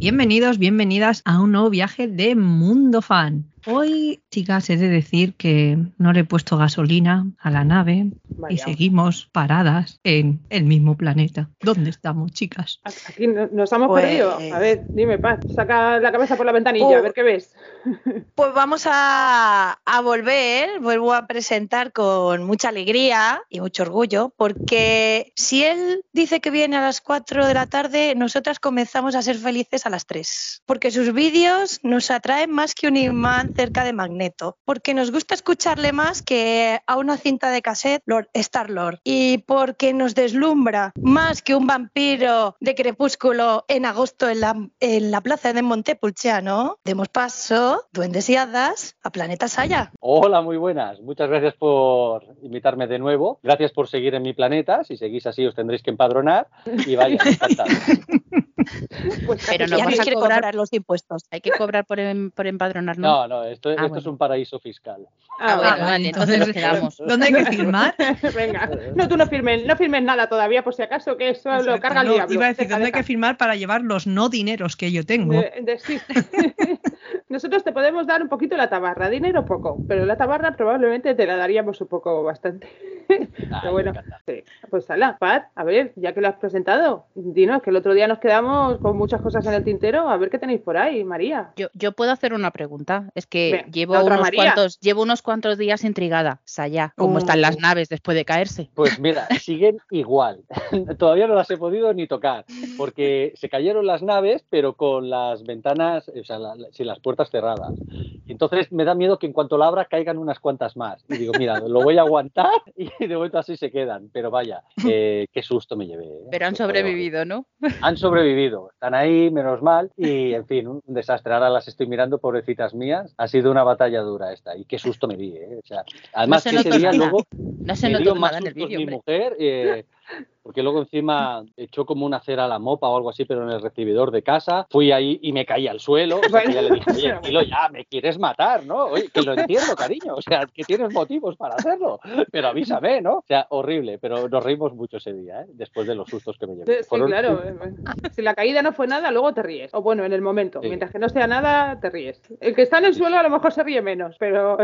Bienvenidos, bienvenidas a un nuevo viaje de Mundo Fan. Hoy, chicas, he de decir que no le he puesto gasolina a la nave y seguimos paradas en el mismo planeta. ¿Dónde estamos, chicas? Aquí nos hemos pues, perdido. A ver, dime, Paz, saca la cabeza por la ventanilla, a ver qué ves. Pues vamos a, a, volver, vuelvo a presentar con mucha alegría y mucho orgullo, porque si él dice que viene a las 4 de la tarde, nosotras comenzamos a ser felices a las 3, porque sus vídeos nos atraen más que un imán cerca de Magneto, porque nos gusta escucharle más que a una cinta de cassette Lord, Star Lord, y porque nos deslumbra más que un vampiro de crepúsculo en agosto en la, en la plaza de Montepulciano. Demos paso, duendes y hadas, a Planeta Saya. Hola, muy buenas. Muchas gracias por invitarme de nuevo. Gracias por seguir en mi planeta. Si seguís así os tendréis que empadronar y vaya, encantado. Pues Pero no vamos a cobrar los impuestos. Hay que cobrar por, em, por empadronarnos. No, no, esto, ah, esto es un paraíso fiscal. Ah, bueno, ah, vale, entonces nos quedamos. ¿Dónde hay que firmar? Venga, no, tú no firmes, no firmes nada todavía, por si acaso, que eso lo carga el diablo. Iba a decir, ¿dónde hay que firmar para llevar los no dineros que yo tengo? De, sí. Nosotros te podemos dar un poquito la tabarra, dinero poco, pero la tabarra probablemente te la daríamos un poco bastante. pero bueno, sí. pues ala, Pat, a ver, ya que lo has presentado, dinos que el otro día nos quedamos con muchas cosas en el tintero, a ver qué tenéis por ahí, María. Yo, yo puedo hacer una pregunta, es que llevo, unos cuantos, llevo unos cuantos días intrigada, Saya, ¿cómo están las uh. naves después de caerse? Pues mira, siguen igual, todavía no las he podido ni tocar, porque se cayeron las naves, pero con las ventanas, o sea, sin las puertas cerradas. Entonces me da miedo que en cuanto la abra caigan unas cuantas más. Y digo, mira, lo voy a aguantar y de momento así se quedan. Pero vaya, eh, qué susto me llevé. ¿eh? Pero han sobrevivido, ¿no? Han sobrevivido. Están ahí, menos mal. Y en fin, un desastre. Ahora las estoy mirando, pobrecitas mías. Ha sido una batalla dura esta. Y qué susto me di. ¿eh? O sea, además, no ese día luego. No se notó nada en el vídeo. Mi mujer. Eh, porque luego encima echó como una cera a la mopa o algo así, pero en el recibidor de casa. Fui ahí y me caí al suelo. O sea, ya le dije, oye, Kilo, ya me quieres matar, ¿no? Oye, que lo entiendo, cariño. O sea, que tienes motivos para hacerlo. Pero avísame, ¿no? O sea, horrible, pero nos reímos mucho ese día, ¿eh? Después de los sustos que me llevé. Sí, claro. Si la caída no fue nada, luego te ríes. O bueno, en el momento. Mientras que no sea nada, te ríes. El que está en el suelo a lo mejor se ríe menos, pero.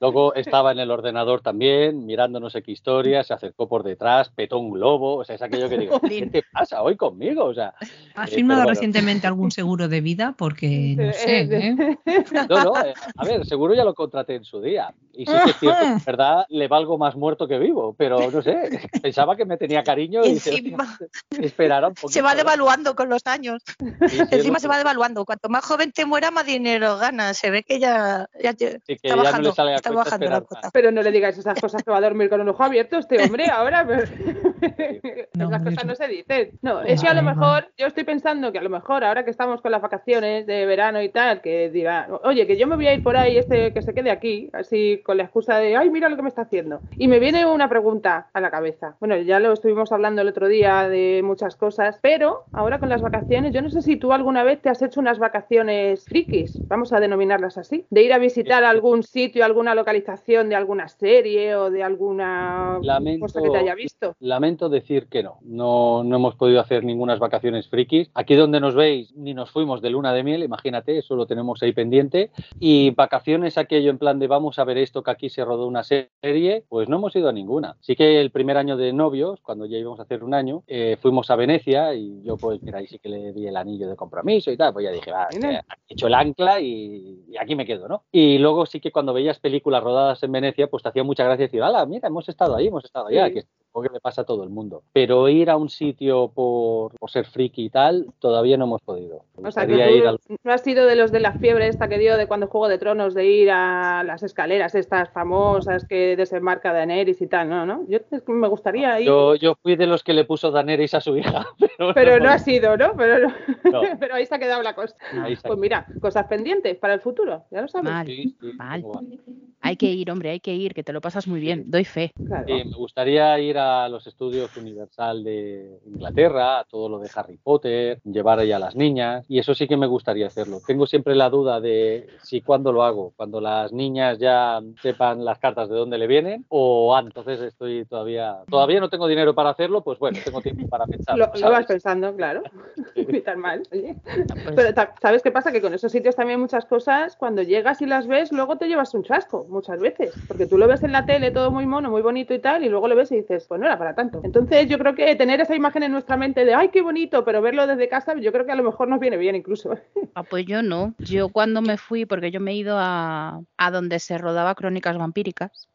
luego estaba en el ordenador también, mirando no sé qué historia, se acercó por detrás, petó un globo. O sea, es aquello que digo, ¿qué te pasa hoy conmigo? O sea, ¿Has eh, firmado recientemente algún seguro de vida? Porque no sé. ¿eh? No, no, eh, a ver, seguro ya lo contraté en su día. Y sí que es cierto, en verdad le valgo más muerto que vivo, pero no sé, pensaba que me tenía cariño y Encima, esperar un poquito. Se va devaluando con los años. Encima se va devaluando. Cuanto más joven te muera, más dinero gana. Se ve que ya, ya está bajando, está bajando la cuota. Pero no le digáis esas cosas que va a dormir con un ojo abierto este hombre ahora. Pues. Las cosas no se dicen. No, es que a lo mejor, yo estoy pensando que a lo mejor ahora que estamos con las vacaciones de verano y tal, que dirá, oye, que yo me voy a ir por ahí, este que se quede aquí, así con la excusa de, ay, mira lo que me está haciendo. Y me viene una pregunta a la cabeza. Bueno, ya lo estuvimos hablando el otro día de muchas cosas, pero ahora con las vacaciones, yo no sé si tú alguna vez te has hecho unas vacaciones frikis, vamos a denominarlas así, de ir a visitar algún sitio, alguna localización de alguna serie o de alguna cosa que te haya visto. Lamento decir que no, no, no hemos podido hacer ninguna vacaciones frikis. Aquí donde nos veis, ni nos fuimos de luna de miel, imagínate, eso lo tenemos ahí pendiente. Y vacaciones aquello en plan de vamos a ver esto que aquí se rodó una serie, pues no hemos ido a ninguna. Sí que el primer año de novios, cuando ya íbamos a hacer un año, eh, fuimos a Venecia y yo pues mira, ahí sí que le di el anillo de compromiso y tal, pues ya dije, va, he hecho el ancla y, aquí me quedo, ¿no? Y luego sí que cuando veías películas rodadas en Venecia, pues te hacía mucha gracia decir, ala, mira, hemos estado ahí, hemos estado allá, que es que le pasa a todo el mundo. Pero ir a un sitio por, ser friki y tal, todavía no hemos podido. O sea, que ir no has sido de los de la fiebre esta que dio de cuando Juego de Tronos, de ir a las escaleras estas famosas que desembarca Daenerys y tal, ¿no? ¿no? Yo me gustaría ir. Yo, yo fui de los que le puso Daenerys a su hija. Pero, no, ha sido, ¿no? Pero, pero ahí se ha quedado la cosa. Pues mira, cosas pendientes para el futuro, ya lo sabes. Mal, mal. Hay que ir, hombre, hay que ir, que te lo pasas muy bien, doy fe. me gustaría ir a los estudios Universal de Inglaterra, a todo lo de Harry Potter, llevar ahí a las niñas, y eso sí que me gustaría hacerlo. Tengo siempre la duda de si cuándo lo hago, cuando las niñas ya sepan las cartas de dónde le vienen, o antes. Entonces estoy todavía, todavía no tengo dinero para hacerlo, pues bueno, tengo tiempo para pensar. Lo, vas pensando, claro. Ni tan mal. Pues Pero ¿sabes qué pasa? Que con esos sitios también muchas cosas, cuando llegas y las ves, luego te llevas un chasco, muchas veces. Porque tú lo ves en la tele todo muy mono, muy bonito y tal, y luego lo ves y dices, pues no era para tanto. Entonces yo creo que tener esa imagen en nuestra mente de, ay, qué bonito, pero verlo desde casa, yo creo que a lo mejor nos viene bien incluso. Ah, pues yo no. Yo cuando me fui, porque yo me he ido a, a donde se rodaba Crónicas Vampíricas,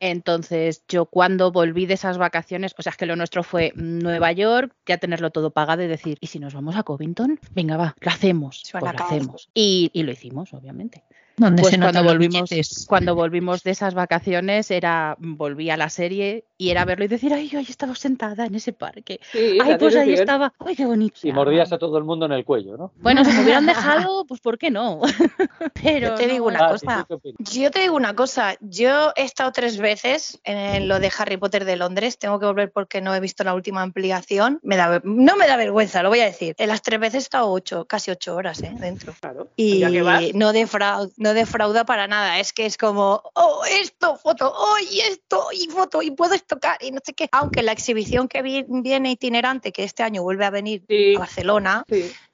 entonces, yo cuando volví de esas vacaciones, o sea, es que lo nuestro fue Nueva York, ya tenerlo todo pagado y decir, ¿y si nos vamos a Covington? Venga, va, lo hacemos. Pues lo hacemos. Y, y, lo hicimos, obviamente. Pues cuando volvimos, cuando volvimos de esas vacaciones, era volví a la serie y era verlo y decir, ay, yo ahí estaba sentada en ese parque. ay, pues ahí estaba, ay, qué bonito. Y mordías a todo el mundo en el cuello, ¿no? Bueno, si me hubieran dejado, pues ¿por qué no? Pero yo te digo una cosa. Yo te digo una cosa. Yo he estado tres veces en lo de Harry Potter de Londres. Tengo que volver porque no he visto la última ampliación. Me da, no me da vergüenza, lo voy a decir. En las tres veces he estado ocho, casi ocho horas, ¿eh? Dentro. Claro. Y no defraudo no defrauda para nada. Es que es como, oh, esto, foto, oh, y esto, y foto, y puedes tocar, y no sé qué. Aunque la exhibición que viene itinerante, que este año vuelve a venir a Barcelona,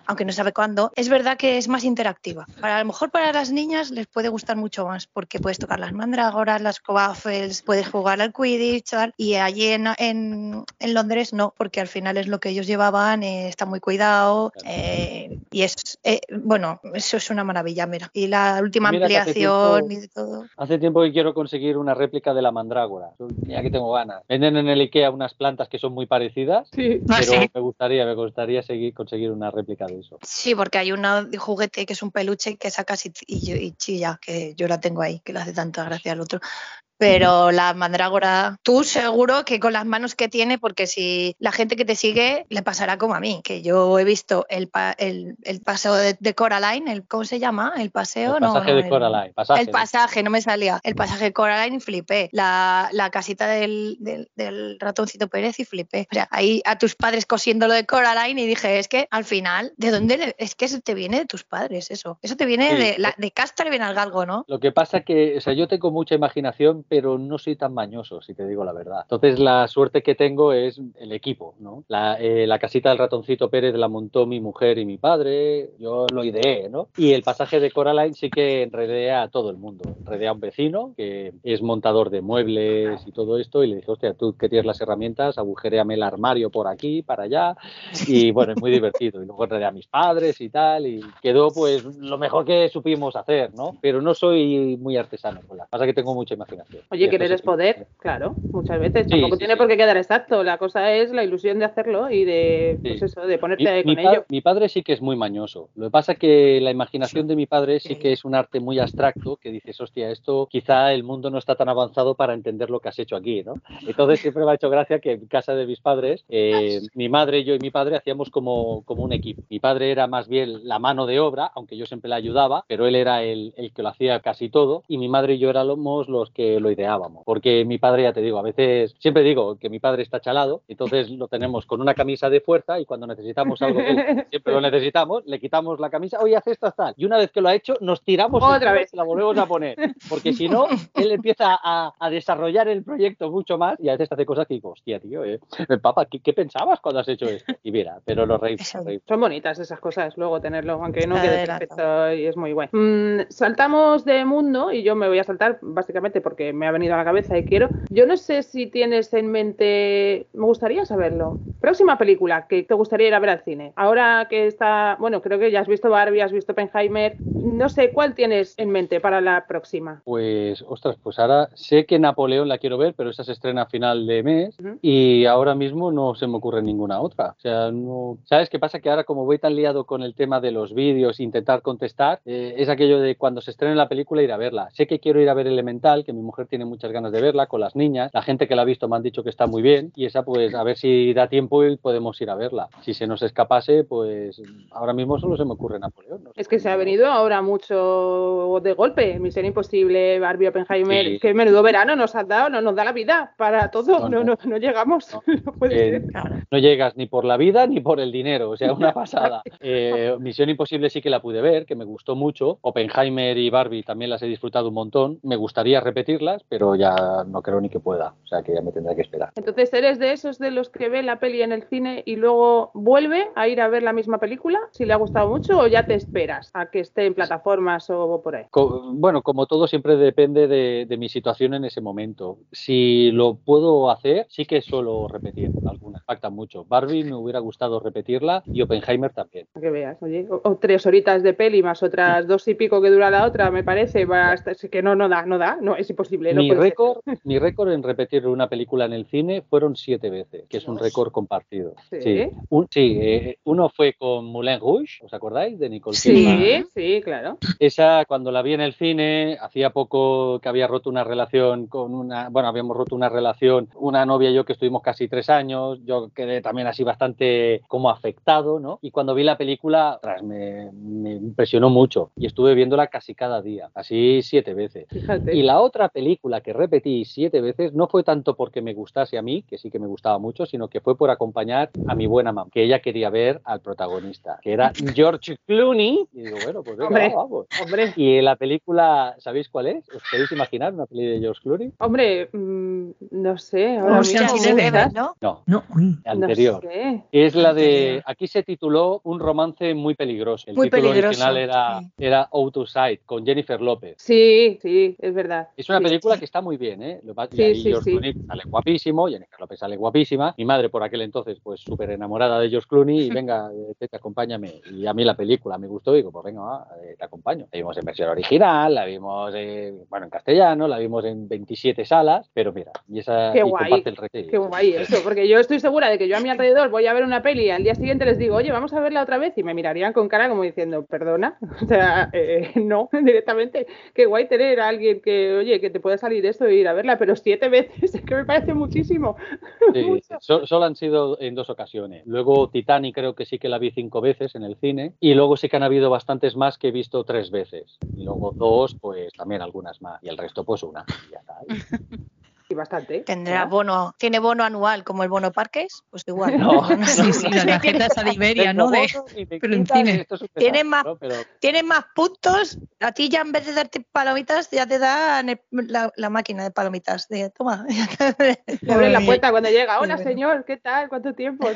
aunque no sabe cuándo, es verdad que es más interactiva. Para, a lo mejor para las niñas les puede gustar mucho más porque puedes tocar las mandrágoras, las coaffels, puedes jugar al Quidditch y allí en, en, en, Londres no, porque al final es lo que ellos llevaban, eh, está muy cuidado eh, y es, eh, bueno, eso es una maravilla, mira. Y la última ampliación y de todo. Hace tiempo que quiero conseguir una réplica de la mandrágora, ya que tengo ganas. Venden en el IKEA unas plantas que son muy parecidas, pero ah, me gustaría, me gustaría seguir, conseguir una réplica Sí, porque hay un juguete que es un peluche que sacas y, y, chilla, que yo la tengo ahí, que le hace tanta gracia al otro pero la mandrágora, tú seguro que con las manos que tiene, porque si la gente que te sigue le pasará como a mí, que yo he visto el, el, el paseo de, Coraline, el, ¿cómo se llama? El paseo, el pasaje de Coraline. el pasaje, no me salía. El pasaje de Coraline y flipé. La, la casita del, del, ratoncito Pérez y flipé. O sea, ahí a tus padres cosiendo lo de Coraline y dije, es que al final, ¿de dónde? Es que eso te viene de tus padres, eso. Eso te viene de, la, de casta, le viene al galgo, ¿no? Lo que pasa que, o sea, yo tengo mucha imaginación, pero no soy tan mañoso, si te digo la verdad. Entonces, la suerte que tengo es el equipo, ¿no? La, eh, casita del ratoncito Pérez la montó mi mujer y mi padre, yo lo ideé, ¿no? Y el pasaje de Coraline sí que enredé a todo el mundo. Enredé a un vecino que es montador de muebles y todo esto, y le dije, hostia, tú que tienes las herramientas, agujeréame el armario por aquí, para allá, y bueno, es muy divertido. Y luego enredé a mis padres y tal, y quedó pues lo mejor que supimos hacer, ¿no? Pero no soy muy artesano la. Pasa que tengo mucha imaginación. Oye, querer es poder, claro, muchas veces. Tampoco tiene por qué quedar exacto. La cosa es la ilusión de hacerlo y de, pues eso, de ponerte con ello. Mi padre sí que es muy mañoso. Lo que pasa es que la imaginación de mi padre sí que es un arte muy abstracto que dices, hostia, esto quizá el mundo no está tan avanzado para entender lo que has hecho aquí, ¿no? Entonces siempre me ha hecho gracia que en casa de mis padres, eh, mi madre, yo y mi padre hacíamos como, como un equipo. Mi padre era más bien la mano de obra, aunque yo siempre le ayudaba, pero él era el, el que lo hacía casi todo y mi madre y yo éramos los que lo ideábamos porque mi padre, ya te digo, a veces, siempre digo que mi padre está chalado, entonces lo tenemos con una camisa de fuerza y cuando necesitamos algo, siempre lo necesitamos, le quitamos la camisa, oye, haz esto, tal. Y una vez que lo ha hecho, nos tiramos otra vez, la volvemos a poner, porque si no, él empieza a, desarrollar el proyecto mucho más y a veces hace cosas que digo, hostia, tío, eh, papá, ¿qué, pensabas cuando has hecho esto? Y mira, pero los reyes. Son bonitas esas cosas, luego tenerlo, aunque no quede perfecto y es muy bueno. Mm, saltamos de mundo y yo me voy a saltar básicamente porque me ha venido a la cabeza y quiero. Yo no sé si tienes en mente, me gustaría saberlo. Próxima película que te gustaría ir a ver al cine. Ahora que está, bueno, creo que ya has visto Barbie, has visto Penheimer. No sé cuál tienes en mente para la próxima. Pues, ostras, pues ahora sé que Napoleón la quiero ver, pero esa se estrena a final de mes y ahora mismo no se me ocurre ninguna otra. O sea, no. ¿Sabes qué pasa? Que ahora, como voy tan liado con el tema de los vídeos, intentar contestar, eh, es aquello de cuando se estrene la película ir a verla. Sé que quiero ir a ver Elemental, que mi mujer mujer tiene muchas ganas de verla con las niñas. La gente que la ha visto me han dicho que está muy bien y esa pues a ver si da tiempo y podemos ir a verla. Si se nos escapase, pues ahora mismo solo se me ocurre Napoleón. es que se ha venido ahora mucho de golpe. Misión Imposible, Barbie, Oppenheimer. Que menudo verano nos ha dado, no nos da la vida para todo. No, no, no, llegamos. Eh, no, llegas ni por la vida ni por el dinero. O sea, una pasada. Eh, Misión Imposible sí que la pude ver, que me gustó mucho. Oppenheimer y Barbie también las he disfrutado un montón. Me gustaría pero ya no creo ni que pueda. O sea, que ya me tendré que esperar. Entonces, ¿eres de esos de los que ve la peli en el cine y luego vuelve a ir a ver la misma película si le ha gustado mucho o ya te esperas a que esté en plataformas o por ahí? bueno, como todo siempre depende de, mi situación en ese momento. Si lo puedo hacer, sí que suelo repetir algunas. Impacta mucho. Barbie me hubiera gustado repetirla y Oppenheimer también. que veas, oye, o, tres horitas de peli más otras dos y pico que dura la otra, me parece, que no, no da, no da, no, es imposible. Mi, récord, mi récord en repetir una película en el cine fueron siete veces, que es un récord compartido. Sí, sí, eh, uno fue con Moulin Rouge, ¿os acordáis? De Nicole Kidman. Sí, sí, claro. Esa, cuando la vi en el cine, hacía poco que había roto una relación con una, bueno, habíamos roto una relación, una novia y yo que estuvimos casi tres años, yo quedé también así bastante como afectado, ¿no? Y cuando vi la película, me, me impresionó mucho y estuve viéndola casi cada día, así siete veces. Fíjate. Y la otra película que repetí siete veces no fue tanto porque me gustase a mí, que sí que me gustaba mucho, sino que fue por acompañar a mi buena mamá, que ella quería ver al protagonista, que era George Clooney. Y digo, bueno, pues venga, vamos. Hombre. Y la película, ¿sabéis cuál es? ¿Os podéis imaginar una peli de George Clooney? Hombre, mmm, no sé. Ahora ¿no? No, no. anterior. No sé. Es la de, aquí se tituló Un romance muy peligroso. El muy título peligroso. original era, sí. era Out of Sight, con Jennifer López. Sí, sí, es verdad. Es una sí. película que está muy bien, ¿eh? Y ahí George Clooney sale guapísimo, Jennifer López sale guapísima. Mi madre por aquel entonces, pues súper enamorada de George Clooney y venga, te, te, acompáñame. Y a mí la película me gustó y digo, pues venga, va, eh, te acompaño. La vimos en versión original, la vimos, eh, bueno, en castellano, la vimos en 27 salas, pero mira, y esa Qué y guay. comparte el. Qué guay eso, porque yo estoy segura de que yo a mi alrededor voy a ver una peli y al día siguiente les digo, oye, vamos a verla otra vez y me mirarían con cara como diciendo, perdona, o sea, eh, no, directamente. Qué guay tener a alguien que, oye, que te pueda salir esto e ir a verla, pero siete veces, es que me parece muchísimo. Sí, so, solo han sido en dos ocasiones. Luego Titanic creo que sí que la vi cinco veces en el cine y luego sí que han habido bastantes más que he visto tres veces. Y luego dos, pues también algunas más. Y el resto, pues una. Y ya está. Y bastante. Tendrá bono, tiene bono anual como el bono parques, pues igual. No, no sí, sí, la tarjeta esa de Iberia, ¿no? De, pero en cine. Tienen más, ¿no? pero... tienen más puntos. A ti ya en vez de darte palomitas, ya te dan la, la, máquina de palomitas. De, toma. Abre la puerta cuando llega. Hola, señor, ¿qué tal? ¿Cuánto tiempo?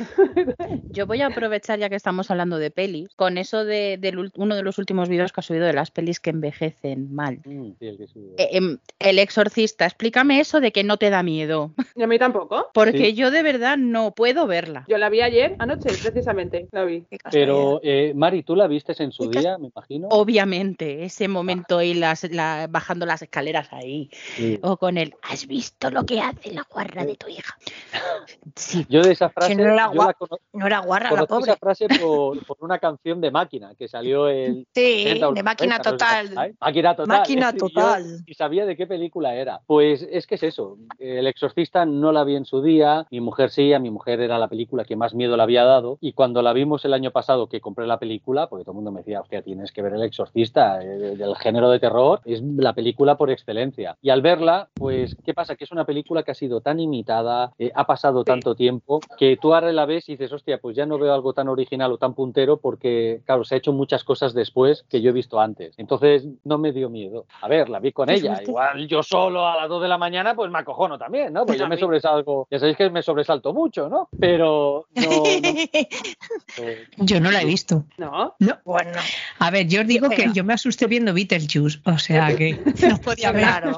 Yo voy a aprovechar, ya que estamos hablando de pelis, con eso de, de uno de los últimos vídeos que ha subido de las pelis que envejecen mal. Mm, sí, el, que eh, el exorcista, explícame eso de que no te da miedo. Y a mí tampoco. Porque sí. yo de verdad no puedo verla. Yo la vi ayer, anoche, precisamente, la vi. Pero, eh, Mari, ¿tú la viste en su día, me imagino? Obviamente, ese momento ahí las, la, bajando las escaleras ahí. Sí. O con el, ¿has visto lo que hace la guarra de tu hija? Sí. Yo de esa frase... no, era yo la cono... no era guarra, la pobre. esa frase por, por, una canción de Máquina, que salió el... Sí, de Máquina Total. No máquina Total. Máquina Total. Y, yo, y sabía de qué película era. Pues es que es eso. El Exorcista no la vi en su día, mi mujer sí, a mi mujer era la película que más miedo le había dado y cuando la vimos el año pasado que compré la película, porque todo el mundo me decía, hostia, tienes que ver El Exorcista, eh, del género de terror, es la película por excelencia. Y al verla, pues, ¿qué pasa? Que es una película que ha sido tan imitada, eh, ha pasado tanto tiempo, que tú ahora la ves y dices, hostia, pues ya no veo algo tan original o tan puntero porque, claro, se ha hecho muchas cosas después que yo he visto antes. Entonces, no me dio miedo. A ver, la vi con ella, igual yo solo a las 2 de la mañana, pues me acojono también, ¿no? Pues yo me sobresalgo, ya sabéis que me sobresalto mucho, ¿no? Pero no, no, eh, yo no la he visto. ¿No? No. Bueno. A ver, yo os digo que yo me asusté viendo Beetlejuice, o sea que no podía ver. Claro.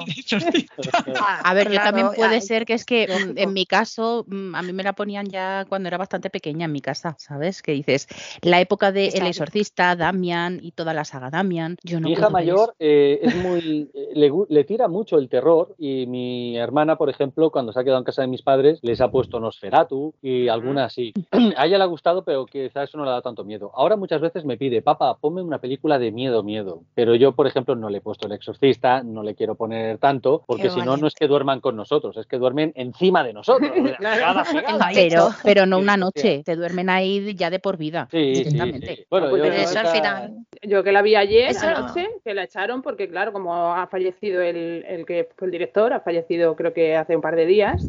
A ver, yo también puede ser que es que en mi caso mm, a mí me la ponían ya cuando era bastante pequeña en mi casa, ¿sabes? Que dices, la época de El Exorcista, Damian y toda la saga Damian. Yo no mi hija mayor eh, es muy. Eh, le, le, tira mucho el terror y mi hermana, por ejemplo, cuando se ha quedado en casa de mis padres, les ha puesto Nosferatu y alguna así. a ella le ha gustado, pero quizás eso no le da tanto miedo. Ahora muchas veces me pide, papá, ponme una película de miedo, miedo. Pero yo, por ejemplo, no le he puesto El Exorcista, no le quiero poner tanto, porque si no, no es que duerman con nosotros, es que duermen encima de nosotros. pero, pero no una noche, te duermen ahí ya de por vida. Sí, sí, Bueno, pues yo, eso al final. Yo que la vi ayer anoche, que la echaron, porque claro, como ha fallecido el, el que fue el director, ha fallecido creo que hace un par de días,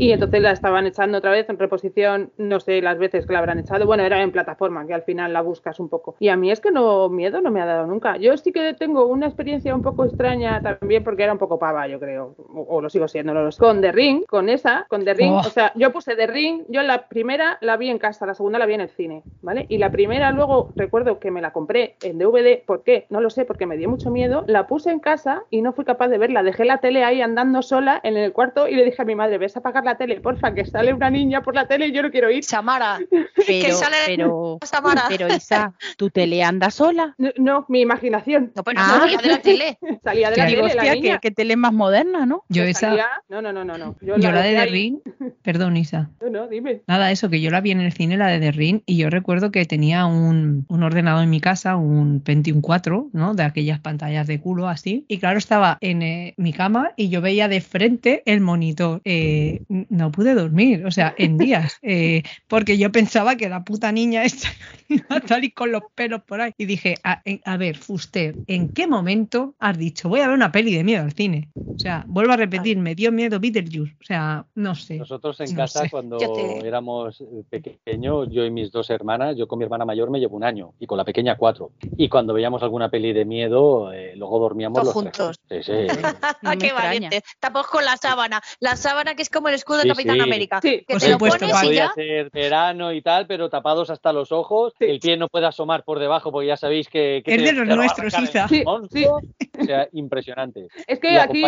y entonces la estaban echando otra vez en reposición, no sé las veces que la habrán echado, bueno, era en plataforma, que al final la buscas un poco. Y a mí es que no, miedo no me ha dado nunca. Yo sí que tengo una experiencia un poco extraña también porque era un poco pava, yo creo, o, lo sigo siendo, no lo sé. Con The Ring, con esa, con The Ring, oh. o sea, yo puse The Ring, yo la primera la vi en casa, la segunda la vi en el cine, ¿vale? Y la primera luego recuerdo que me la compré en DVD, ¿por qué? No lo sé, porque me dio mucho miedo, la puse en casa y no fui capaz de verla, dejé la tele ahí andando sola en el cuarto y le dije a mi madre, ves a apagar la tele, porfa, que sale una niña por la tele y yo no quiero ir. Samara, pero, pero, pero Isa, ¿tu tele anda sola? No, mi imaginación. No, pues no, salía de la tele. salía de la tele, la niña. Que, tele más moderna, ¿no? Yo pues esa... No, no, no, no. Yo, la, de The Ring, perdón Isa. No, no, dime. Nada, eso, que yo la vi en el cine, la de The Ring, y yo recuerdo que tenía un, un ordenador en mi casa, un Pentium 4, ¿no? De aquellas pantallas de culo así. Y claro, estaba en eh, mi cama y yo veía de frente el monitor. Eh, no pude dormir, o sea, en días, eh, porque yo pensaba que la puta niña esta iba a salir con los pelos por ahí. Y dije, a, a, ver, Fuster, ¿en qué momento has dicho voy a ver una peli de miedo al cine? O sea, vuelvo a repetir, me dio miedo Beetlejuice, o sea, no sé. Nosotros en casa, cuando éramos pequeños, yo y mis dos hermanas, yo con mi hermana mayor me llevo un año y con la pequeña cuatro. Y cuando veíamos alguna peli de miedo, eh, luego dormíamos los juntos. Sí, sí. qué valiente. Tampoco con la sábana. La sábana que es como el escudo de Capitán América. Sí, que te lo pones y ya... ser verano y tal, pero tapados hasta los ojos. El pie no puede asomar por debajo porque ya sabéis que... es de los nuestros, Isa. Sí, O sea, impresionante. Es que aquí...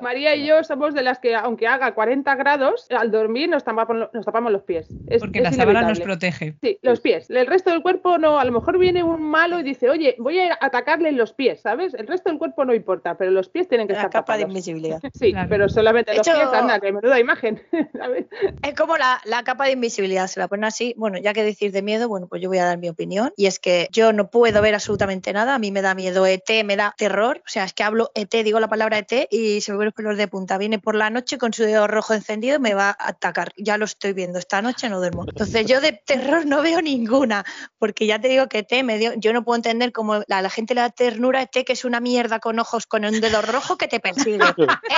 María y yo somos de las que, aunque haga 40 grados, al dormir nos tapamos, nos tapamos los pies. porque la sábana nos protege. Sí, los pies. El resto del cuerpo no. A lo mejor viene un malo y dice, oye, voy a atacarle en los pies, ¿sabes? El resto del cuerpo no importa, pero los pies tienen que la estar capa de invisibilidad. Sí, pero solamente los pies, anda, que menuda imagen. Es como la, la, capa de invisibilidad, se la pone así. Bueno, ya que decir de miedo, bueno, pues yo voy a dar mi opinión. Y es que yo no puedo ver absolutamente nada. A mí me da miedo ET, me da terror. O sea, es que hablo ET, digo la palabra ET y se me ven los pelos de punta. Viene por la noche con su dedo rojo encendido y me va a atacar. Ya lo estoy viendo. Esta noche no duermo. Entonces yo de terror no veo ninguna. Porque ya te digo que ET me dio. Yo no puedo entender cómo la, la gente le da ternura a ET, que es una mierda con ojos con un dedo rojo que te persigue.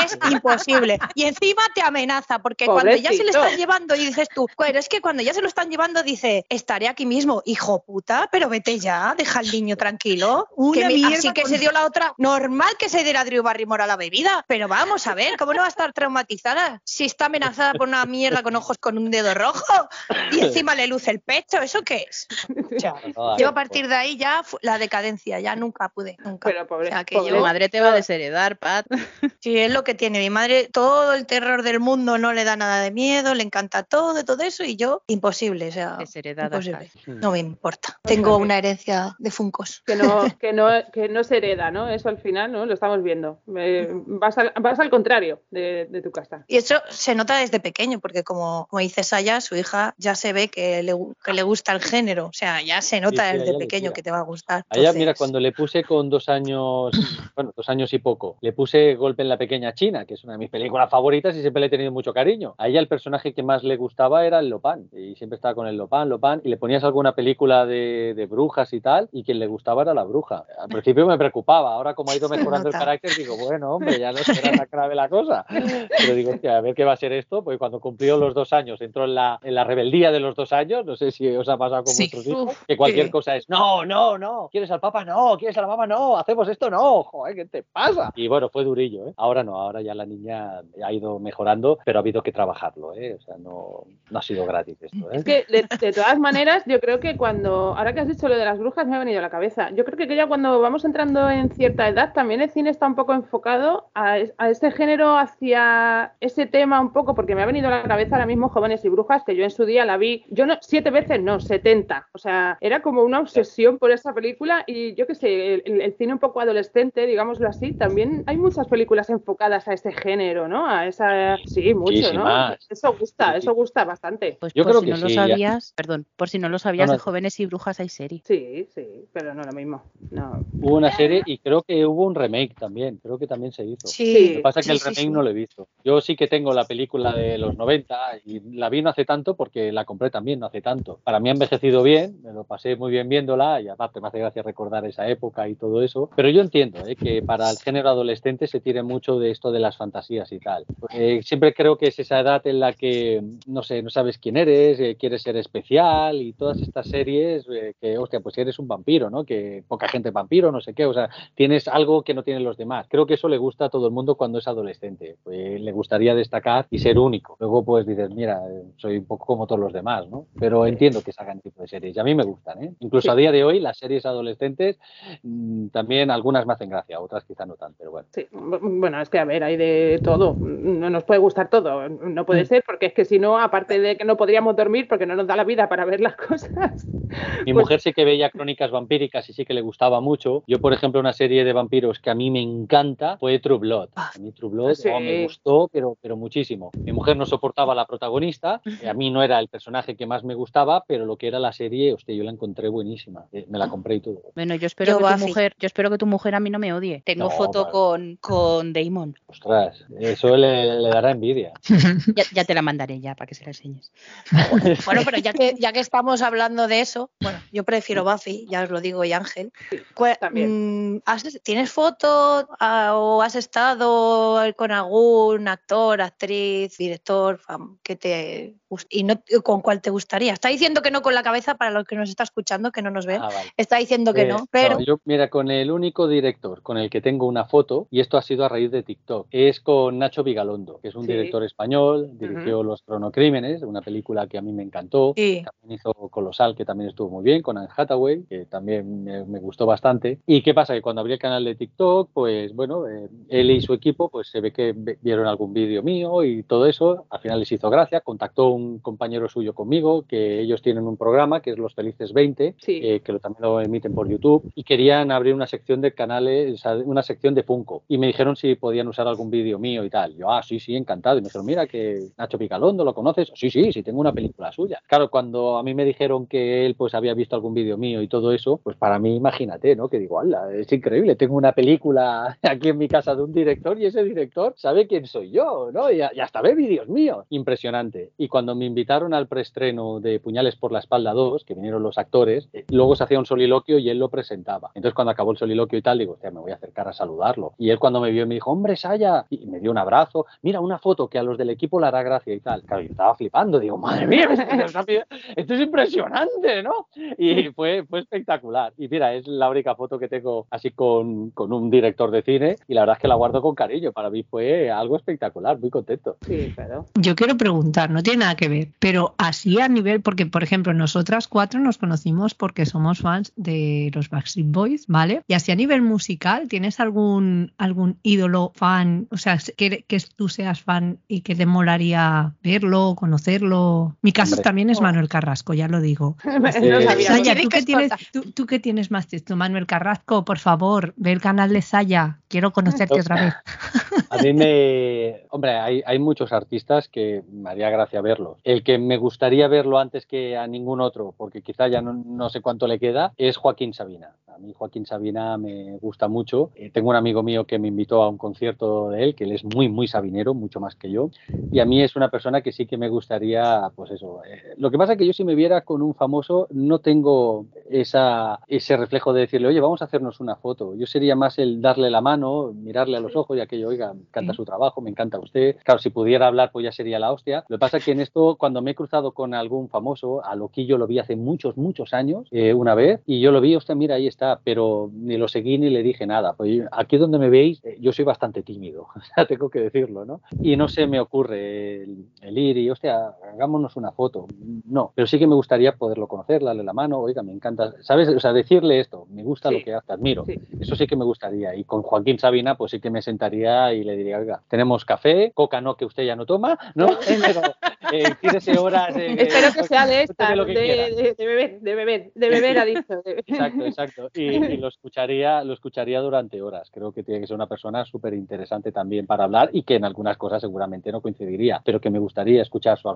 es imposible. Y encima te amenaza, porque cuando ya se le están llevando y dices tú, pero es que cuando ya se lo están llevando dice, estaré aquí mismo, hijo puta, pero vete ya, deja al niño tranquilo. así que se dio la otra, normal que se diera Drew Barrymore a la bebida, pero vamos a ver, ¿cómo no va a estar traumatizada si está amenazada por una mierda con ojos con un dedo rojo y encima le luce el pecho? ¿Eso qué es? yo a partir de ahí ya la decadencia, ya nunca pude, nunca. Pero pobre, o madre te va a desheredar, Pat. Sí, es lo que tiene mi madre, todo el terror del mundo no le da nada de miedo, le encanta todo, todo eso, y yo, imposible, o sea, imposible. No me importa. Tengo una herencia de funcos. Que no, que no, que no se hereda, ¿no? Eso al final, ¿no? Lo estamos viendo. vas, al, vas al contrario de, tu casa. Y eso se nota desde pequeño, porque como, como dice Saya, su hija ya se ve que le, que le gusta el género, o sea, ya se nota desde pequeño que te va a gustar. Allá, mira, cuando le puse con dos años, bueno, dos años y poco, le puse Golpe en la Pequeña China, que es una de mis películas favoritas y siempre le he tenido mucho cariño. A ella el personaje que más le gustaba era el Lopan y siempre estaba con el Lopan, Lopan y le ponías alguna película de, de brujas y tal y quien le gustaba era la bruja. Al principio me preocupaba, ahora como ha ido mejorando el carácter digo, bueno, hombre, ya no será tan grave la cosa. Pero digo, a ver qué va a ser esto, porque cuando cumplió los dos años, entró en la, en la rebeldía de los dos años, no sé si os ha pasado con vuestros hijos, que cualquier cosa es, no, no, no, ¿quieres al papa? No, ¿quieres a la mamá? No, hacemos esto, no, joder, ¿qué te pasa? Y bueno, fue durillo, ¿eh? Ahora no, ahora ya la niña ha ido mejorando, pero ha habido que trabajarlo, ¿eh? O sea, no, no ha sido gratis esto, ¿eh? De, todas maneras, yo creo que cuando, ahora que has dicho lo de las brujas, me ha venido a la cabeza. Yo creo que ya cuando vamos entrando en cierta edad, también el cine está un poco enfocado a, a ese género hacia ese tema un poco, porque me ha venido a la cabeza ahora mismo Jóvenes y Brujas, que yo en su día la vi, yo no, siete veces, no, setenta. O sea, era como una obsesión por esa película y yo qué sé, el, cine un poco adolescente, digámoslo así, también hay muchas películas enfocadas a ese género, ¿no? A esa, sí, mucho, ¿no? Eso gusta, eso gusta bastante. Pues yo por creo si que no lo sabías, perdón, por si no lo sabías, de Jóvenes y Brujas hay serie. Sí, sí, pero no lo mismo. No. Hubo una serie y creo que hubo un remake también, creo que también se hizo. Sí. Lo que pasa es que el remake no lo he visto. Yo sí que tengo la película de los 90 y la vi no hace tanto porque la compré también no hace tanto. Para mí ha envejecido bien, me lo pasé muy bien viéndola y aparte me hace gracia recordar esa época y todo eso. Pero yo entiendo ¿eh? que para el género adolescente se tire mucho de esto de las fantasías y tal. Eh, siempre creo que es esa edad en la que, no sé, no sabes quién eres, eh, quieres ser especial y todas estas series que, hostia, pues eres un vampiro, ¿no? Que poca gente es vampiro, no sé qué, o sea, tienes algo que no tienen los demás. Creo que eso le gusta a todo el mundo cuando es adolescente. Pues le gustaría destacar y ser único. Luego pues dices, mira, soy un poco como todos los demás, ¿no? Pero entiendo que se hagan tipo de series y a mí me gustan, ¿eh? Incluso a día de hoy las series adolescentes mm, también algunas me hacen gracia, otras quizá no tan, pero bueno. Sí, bueno, es que a ver, hay de todo. No nos puede gustar todo. No puede mm. ser porque es que si no, aparte de que no podríamos dormir porque no nos da la vida para ver las cosas. Mi pues mujer sí que veía crónicas vampíricas y sí que le gustaba mucho. Yo, por ejemplo, una serie de vampiros que a mí me encanta fue True Blood. Ah. A mí True Blood oh, me gustó, pero, pero muchísimo. Mi mujer no soportaba a la protagonista, a mí no era el personaje que más me gustaba, pero lo que era la serie, hostia, yo la encontré buenísima. Eh, me la compré y todo. Bueno, yo espero, que, tu mujer, yo espero que tu mujer a mí no me odie. Tengo foto con, con Damon. Ostras, eso le, dará envidia. ya, te la mandaré ya para que se la enseñes. bueno, pero ya que, ya que estamos hablando de eso, bueno, yo prefiero Buffy, ya os lo digo, y Ángel. También. Mm, ¿Tienes foto ah, o has estado con algún actor, actriz, director que te y no con cuál te gustaría? Está diciendo que no con la cabeza para los que nos está escuchando, que no nos ven. Ah, está diciendo que no, pero yo mira, con el único director con el que tengo una foto y esto ha sido a raíz de TikTok, es con Nacho Vigalondo, que es un director español, dirigió Los Cronocrímenes, una película que a mí me encantó, también hizo Colosal, que también estuvo muy bien, con Anne Hathaway, que también me, gustó bastante. ¿Y qué pasa? Que cuando abrí el canal de TikTok, pues bueno, eh, él y su equipo, pues se ve que vieron algún vídeo mío y todo eso, al final les hizo gracia, contactó un compañero suyo conmigo, que ellos tienen un programa que es Los Felices 20, eh, que lo, también lo emiten por YouTube, y querían abrir una sección de canales, una sección de Funko, y me dijeron si podían usar algún vídeo mío y tal. Yo, ah, sí, sí, encantado. Y me dijeron, mira que Nacho Picalondo, ¿lo conoces? Sí, sí, sí, tengo una película suya. Claro, cuando a mí me dijeron que él pues había visto algún vídeo mío y todo eso, pues para mí, imagínate, ¿no? Que digo, hala, es increíble, tengo una película aquí en mi casa de un director y ese director sabe quién soy yo, ¿no? Y, hasta ve vídeos míos. Impresionante. Y cuando me invitaron al preestreno de Puñales por la espalda 2, que vinieron los actores, eh, luego se hacía un soliloquio y él lo presentaba. Entonces cuando acabó el soliloquio y tal, digo, hostia, me voy a acercar a saludarlo. Y él cuando me vio me dijo, hombre, Saya, y me dio un abrazo, mira una foto que a los del equipo le hará gracia y tal. Claro, yo estaba flipando, digo, madre mía, esto es impresionante, ¿no? Y fue, fue espectacular. Y mira, es la única foto que tengo así con, con un director de cine y la verdad es que la guardo con cariño. Para mí fue algo espectacular, muy contento. Sí, claro. Yo quiero preguntar, no tiene nada que ver, pero así a nivel, porque por ejemplo, nosotras cuatro nos conocimos porque somos fans de los Backstreet Boys, ¿vale? Y así a nivel musical, ¿tienes algún, algún ídolo fan? O sea, que, que tú seas fan y que te molaría verlo, conocerlo. Mi caso también es Manuel Carrasco, ya lo digo. Saya, ¿tú, que tienes, tú, que tienes más texto, Manuel Carrasco, por favor, ve el canal de Saya, quiero conocerte otra vez. A mí me. Hombre, hay, hay muchos artistas que me haría gracia verlos. El que me gustaría verlo antes que a ningún otro, porque quizá ya no, sé cuánto le queda, es Joaquín Sabina. A mí Joaquín Sabina me gusta mucho. Eh, tengo un amigo mío que me invitó a un concierto de él, que él es muy, muy sabinero, mucho más que yo. Y a mí es una persona que sí que me gustaría, pues eso. Eh, lo que pasa es que yo si me viera con un famoso, no tengo esa, ese reflejo de decirle, oye, vamos a hacernos una foto. Yo sería más el darle la mano, mirarle a los ojos y aquello, oiga, me encanta su trabajo, me encanta usted. Claro, si pudiera hablar, pues ya sería la hostia. Lo que pasa es que en esto, cuando me he cruzado con algún famoso, a Loquillo lo vi hace muchos, muchos años, eh, una vez, y yo lo vi, hostia, mira, ahí está pero ni lo seguí ni le dije nada. Pues aquí donde me veis, eh, yo soy bastante tímido, tengo que decirlo, ¿no? Y no se me ocurre el, ir y, hostia, hagámonos una foto. No, pero sí que me gustaría poderlo conocer, darle la mano, oiga, me encanta, ¿sabes? O sea, decirle esto, me gusta lo que hace, admiro. Eso sí que me gustaría. Y con Joaquín Sabina, pues sí que me sentaría y le diría, oiga, tenemos café, coca no, que usted ya no toma, ¿no? Pero eh, tírese horas. Espero que sea de esta, de, de, beber, de beber, de beber, ha dicho. Exacto, exacto. Y, lo escucharía, lo escucharía durante horas. Creo que tiene que ser una persona súper interesante también para hablar y que en algunas cosas seguramente no coincidiría, pero que me gustaría escuchar su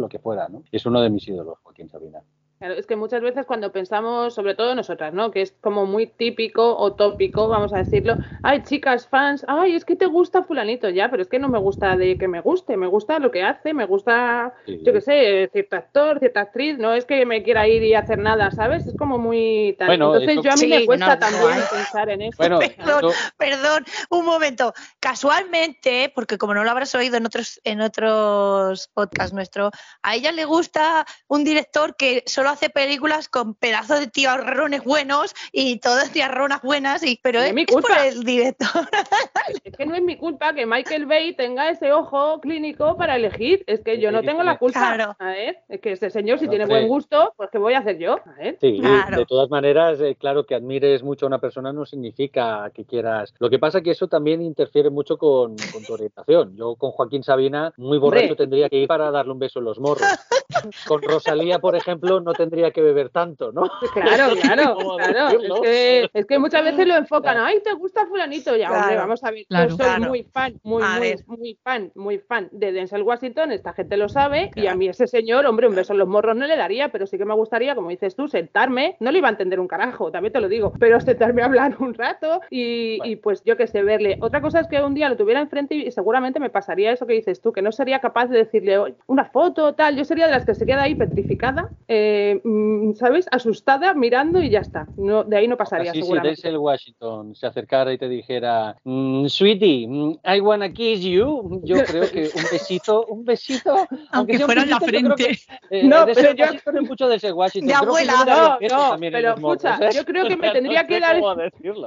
lo que fuera, ¿no? Es uno de mis ídolos, Joaquín Sabina. Claro, es que muchas veces cuando pensamos, sobre todo nosotras, ¿no? Que es como muy típico o tópico, vamos a decirlo. Ay, chicas, fans, ay, es que te gusta fulanito, ya, pero es que no me gusta de que me guste, me gusta lo que hace, me gusta, yo qué sé, cierto actor, cierta actriz, no es que me quiera ir y hacer nada, ¿sabes? Es como muy tal. Entonces yo a mí me cuesta también pensar en eso. perdón, perdón, un momento. Casualmente, porque como no lo habrás oído en otros, en otros podcasts nuestros, a ella le gusta un director que solo hace películas con pedazos de tiarrones buenos y todas tiarronas buenas, y, pero es, mi culpa. por el director. Es que no es mi culpa que Michael Bay tenga ese ojo clínico para elegir. Es que yo no tengo la culpa. A ver, es que ese señor, si tiene buen gusto, pues ¿qué voy a hacer yo? Sí, de todas maneras, eh, claro, que admires mucho a una persona no significa que quieras. Lo que pasa es que eso también interfiere mucho con, tu orientación. Yo con Joaquín Sabina, muy borracho, tendría que ir para darle un beso en los morros. Con Rosalía, por ejemplo, no tendría que beber tanto, ¿no? Claro, claro, claro. Es que, es que, muchas veces lo enfocan, ay, ¿te gusta fulanito? Ya, hombre, vamos a ver, yo soy muy fan, muy, muy, muy fan, muy fan de Denzel Washington, esta gente lo sabe, y a mí ese señor, hombre, un beso en los morros no le daría, pero sí que me gustaría, como dices tú, sentarme, no le iba a entender un carajo, también te lo digo, pero sentarme a hablar un rato y, y pues yo qué sé, verle. Otra cosa es que un día lo tuviera enfrente y seguramente me pasaría eso que dices tú, que no sería capaz de decirle una foto, tal, yo sería de las que se queda ahí petrificada, eh, mm, ¿sabes? Asustada, mirando y ya está. No, de ahí no pasaría. Así, seguramente. si Washington se acercara y te dijera, mm, Sweetie, mm, I wanna kiss you, yo creo que un besito, un besito, aunque, fuera en la frente. Eh, no, pero yo mucho de ese Washington. De abuela, no, no, pero escucha, ¿eh? yo creo que me tendría que dar,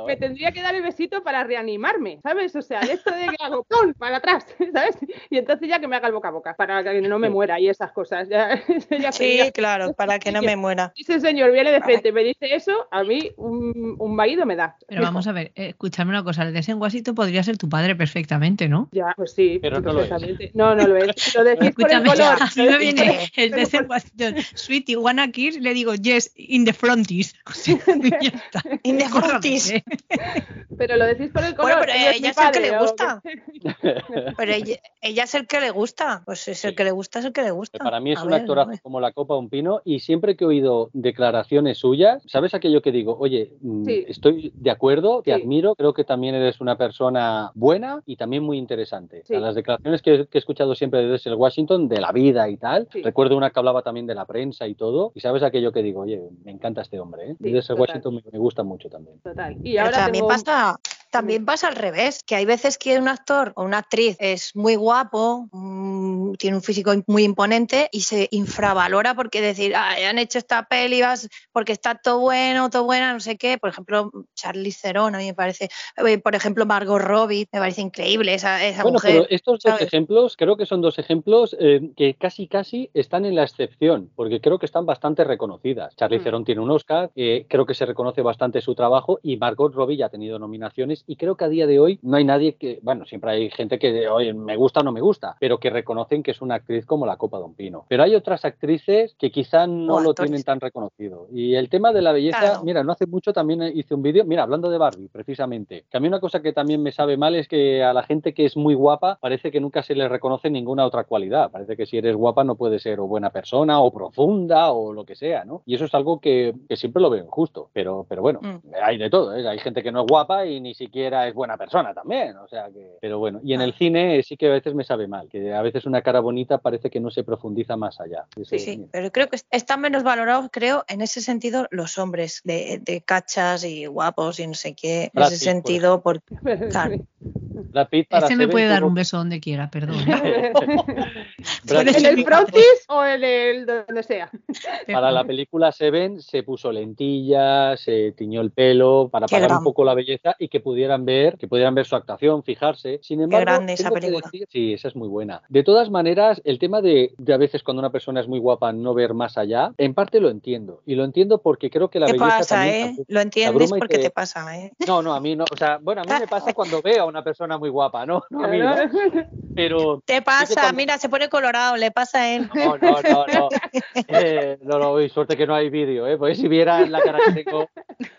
me tendría que dar el besito para reanimarme, ¿sabes? O sea, esto de que hago ¡pum! para atrás, ¿sabes? Y entonces ya que me haga el boca a boca para que no me muera y esas cosas. Ya, sí, claro, para que no me muera. Si ese señor viene de frente y me dice eso, a mí un, un vaído me da. Pero vamos a ver, eh, escúchame una cosa, el de Washington podría ser tu padre perfectamente, ¿no? Ya, pues sí, pero no lo es. No, no lo es. Lo decís por el color. Si me viene el de Washington, sweetie, wanna kiss, le digo, yes, in the frontis. in the frontis. pero lo decís por el color. Bueno, pero ella es, el que le gusta. pero ella, es el que le gusta. Pues es el que le gusta, es el que le gusta. Para mí es un actor como la copa un pino y siempre que he oído declaraciones suyas, ¿sabes aquello que digo? Oye, mm, estoy de acuerdo, te admiro, creo que también eres una persona buena y también muy interesante. las declaraciones que, he escuchado siempre desde el Washington, de la vida y tal, recuerdo una que hablaba también de la prensa y todo, y sabes aquello que digo, oye, me encanta este hombre, ¿eh? desde el Washington me, gusta mucho también. Total. Y ahora también pasa también pasa al revés, que hay veces que un actor o una actriz es muy guapo, mm, tiene un físico muy imponente y se infravalora porque decir, ah, han hecho esta peli porque está todo bueno, todo buena, no sé qué. Por ejemplo, Charlie Theron a mí me parece, eh, por ejemplo, Margot Robbie, me parece increíble esa, esa bueno, Pero estos dos ejemplos, creo que son dos ejemplos eh, que casi casi están en la excepción, porque creo que están bastante reconocidas. Charlie mm. Theron tiene un Oscar, eh, creo que se reconoce bastante su trabajo y Margot Robbie ya ha tenido nominaciones y creo que a día de hoy no hay nadie que, bueno, siempre hay gente que, oye, me gusta o no me gusta, pero que reconocen que es una actriz como la Copa Don Pino. Pero hay otras actrices que quizá no lo tienen tan reconocido. Y el tema de la belleza, mira, no hace mucho también hice un vídeo, mira, hablando de Barbie, precisamente, que a mí una cosa que también me sabe mal es que a la gente que es muy guapa parece que nunca se le reconoce ninguna otra cualidad. Parece que si eres guapa no puedes ser o buena persona o profunda o lo que sea, ¿no? Y eso es algo que, siempre lo veo injusto. Pero, pero bueno, mm. hay de todo, ¿eh? Hay gente que no es guapa y ni siquiera siquiera es buena persona también, o sea que, pero bueno, y en el cine sí que a veces me sabe mal, que a veces una cara bonita parece que no se profundiza más allá. sí, sí, pero creo que están menos valorados, creo, en ese sentido los hombres de, cachas y guapos y no sé qué, en ese sentido, porque, Brad Pitt para Ese me puede dar un beso donde quiera, perdón. ¿En el frontis o en el donde sea? Para la película Seven se puso lentillas, se tiñó el pelo para Qué pagar gran- un poco la belleza y que pudieran ver, que pudieran ver su actuación, fijarse. Sin embargo, grande esa película. decir- sí, esa es muy buena. De todas maneras, el tema de, de a veces cuando una persona es muy guapa no ver más allá, en parte lo entiendo. Y lo entiendo porque creo que la ¿Qué belleza pasa, también eh? Lo entiendes y porque te- te pasa, ¿eh? No, no, a mí no. O sea, bueno, a mí me pasa cuando veo a una persona muy guapa, ¿no? No a mí, ¿no? Pero Te pasa, cuando- mira, se pone colorado, le pasa a él. no, no, no, no. Eh, no, no, uy, suerte que no hay vídeo, ¿eh? Porque si vieran la cara que tengo,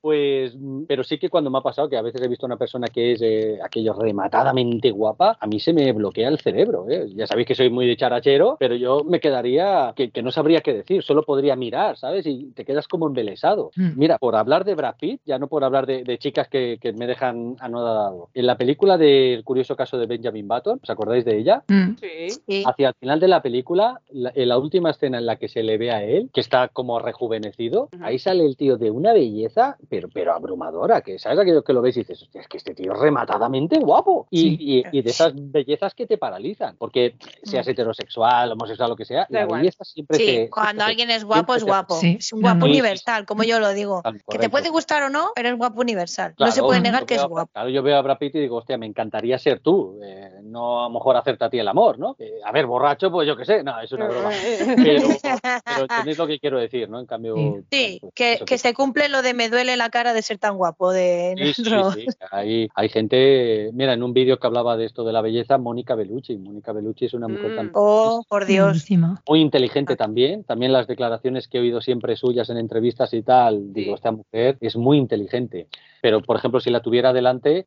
pues. mm, Pero sí que cuando me ha pasado, que a veces he visto una persona que es eh, aquello rematadamente guapa, a mí se me bloquea el cerebro, ¿eh? Ya sabéis que soy muy de charachero, pero yo me quedaría. Que, que no sabría qué decir, solo podría mirar, ¿sabes? Y te quedas como embelesado. Mm. Mira, por hablar de Brad Pitt, ya no por hablar de, de chicas que, que me dejan anodado. En la película del curioso caso de Benjamin Button, ¿os acordáis de ella? Mm. Sí. Sí. hacia el final de la película, la, en la última escena en la que se le ve a él, que está como rejuvenecido, ahí sale el tío de una belleza, pero, pero abrumadora, que sabes aquello que lo ves y dices, "Hostia, es que este tío es rematadamente guapo. Y, Sí. y- y de esas bellezas que te paralizan, porque seas Mm. heterosexual, homosexual, lo que sea, Da la igual. belleza siempre Sí, te- cuando te- alguien es guapo, es guapo. Sí. Es un guapo universal, como yo lo digo. Que te puede gustar o no, pero es guapo universal. no se puede negar que veo es a- guapo. Claro, yo veo a Brad Pitt y digo, hostia, me encantaría ser tú, eh, no a lo mejor hacerte a ti el amor, ¿no? Eh, a ver, borracho, pues yo qué sé, no, es una broma. Pero, pero entendéis lo que quiero decir, ¿no? En cambio. Sí. Pues, que, que se cumple lo de me duele la cara de ser tan guapo de Sí, sí, nuestro- sí. Hay, hay gente, mira, en un vídeo que hablaba de esto de la belleza, Mónica Bellucci. Mónica Bellucci es una mujer Mm. tan- Oh, por Dios. Muy inteligente también. También las declaraciones que he oído siempre suyas en entrevistas y tal, digo, Sí. esta mujer es muy inteligente. Pero, por ejemplo, si la tuviera delante,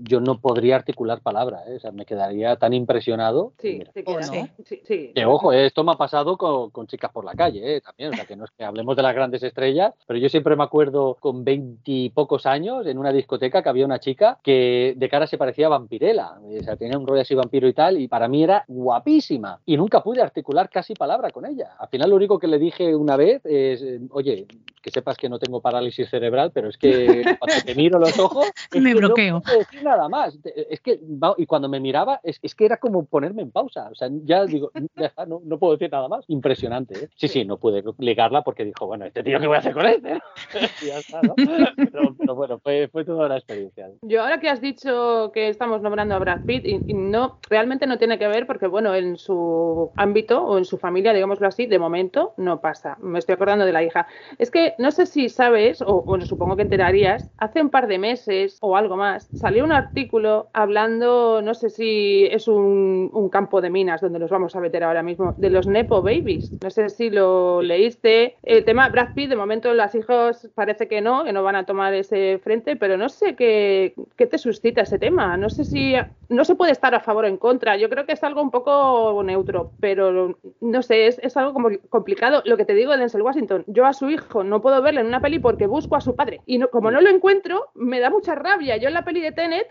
yo no podría articular palabra, ¿eh? o sea, me quedaría tan impresionado. Sí, Mira, se Oh, queda. sí. Sí, sí. Que ojo, eh, esto me ha pasado con, con chicas por la calle, eh, también, o sea, que no es que hablemos de las grandes estrellas, pero yo siempre me acuerdo con veintipocos años en una discoteca que había una chica que de cara se parecía a Vampirella, o sea, tenía un rollo así vampiro y tal, y para mí era guapísima, y nunca pude articular casi palabra con ella. Al final lo único que le dije una vez es, eh, oye, que sepas que no tengo parálisis cerebral, pero es que cuando te miro los ojos, Me que bloqueo. no puedo decir nada más. Es que, va- y cuando me miraba, es, es que era como ponerme en pausa. O sea, ya digo, ya está, no, no puedo decir nada más. Impresionante, ¿eh? Sí, sí, no pude ligarla porque dijo, bueno, este tío, ¿qué voy a hacer con este? y ya está, ¿no? Pero, pero bueno, fue, fue toda una experiencia. Yo ahora que has dicho que estamos nombrando a Brad Pitt y, y no realmente no tiene que ver porque bueno en su ámbito o en su familia digámoslo así de momento no pasa. Me estoy acordando de la hija. Es que no sé si sabes o bueno supongo que enterarías hace un par de meses o algo más salió un artículo hablando no sé si es un, campo de minas donde nos vamos a meter ahora mismo de los nepo babies. No sé si lo leíste. El tema Brad Pitt de momento las hijos parece que no que no van a tomar ese frente pero no sé qué, qué te suscita ese tema. No sé si no se puede estar a favor o en contra. Yo creo que es algo un poco neutro, pero no sé, es, es algo como complicado. Lo que te digo de Denzel Washington, yo a su hijo no puedo verle en una peli porque busco a su padre. Y no, como no lo encuentro, me da mucha rabia. Yo en la peli de Tenet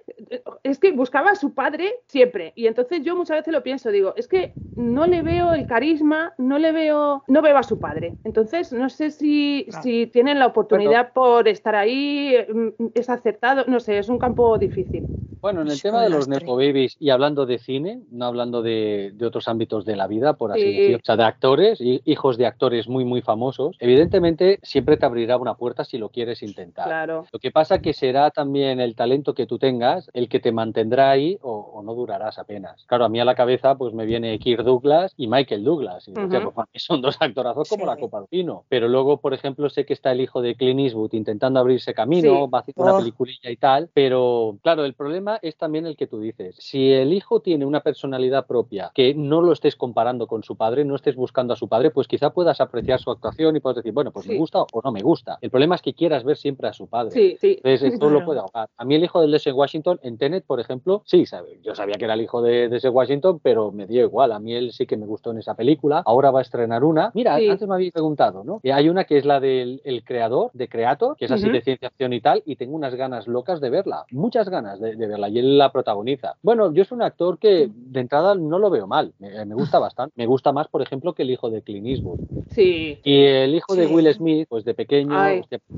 es que buscaba a su padre siempre. Y entonces yo muchas veces lo pienso, digo, es que no le veo el carisma, no le veo, no veo a su padre. Entonces no sé si, Claro. si tienen la oportunidad por estar ahí, mm, es aceptado, no sé, es un campo difícil. Bueno, en el tema de los Babies y hablando de cine, no hablando de, de otros ámbitos de la vida, por así Sí. decirlo, o sea, de actores, y hijos de actores muy, muy famosos, evidentemente siempre te abrirá una puerta si lo quieres intentar. Claro. Lo que pasa que será también el talento que tú tengas el que te mantendrá ahí o, o no durarás apenas. Claro, a mí a la cabeza pues me viene Kirk Douglas y Michael Douglas. Y, pues, son dos actorazos como Sí. la copa del pino. Pero luego, por ejemplo, sé que está el hijo de Clint Eastwood intentando abrirse camino, Sí. va haciendo una Oh. peliculilla y tal, pero claro, el problema es también el que tú dices. Si el hijo tiene una personalidad propia que no lo estés comparando con su padre, no estés buscando a su padre, pues quizá puedas apreciar su actuación y puedas decir, bueno, pues me Sí. gusta o no me gusta. El problema es que quieras ver siempre a su padre. Sí, sí. Entonces, esto lo Claro. puede ahogar. A mí el hijo del Denzel Washington en Tenet, por ejemplo, sí, sabe, yo sabía que era el hijo de Denzel Washington, pero me dio igual. A mí él sí que me gustó en esa película. Ahora va a estrenar una. Mira, Sí. antes me habéis preguntado, ¿no? Y hay una que es la del el creador, de Creator, que es así Ujú. de ciencia ficción y tal, y tengo unas ganas locas de verla. Muchas ganas de, de verla. y él la protagoniza. Bueno, yo soy un actor que de entrada no lo veo mal, me, gusta bastante. Me gusta más, por ejemplo, que el hijo de Clint Eastwood. Sí. Y el hijo de Will Smith, pues de pequeño,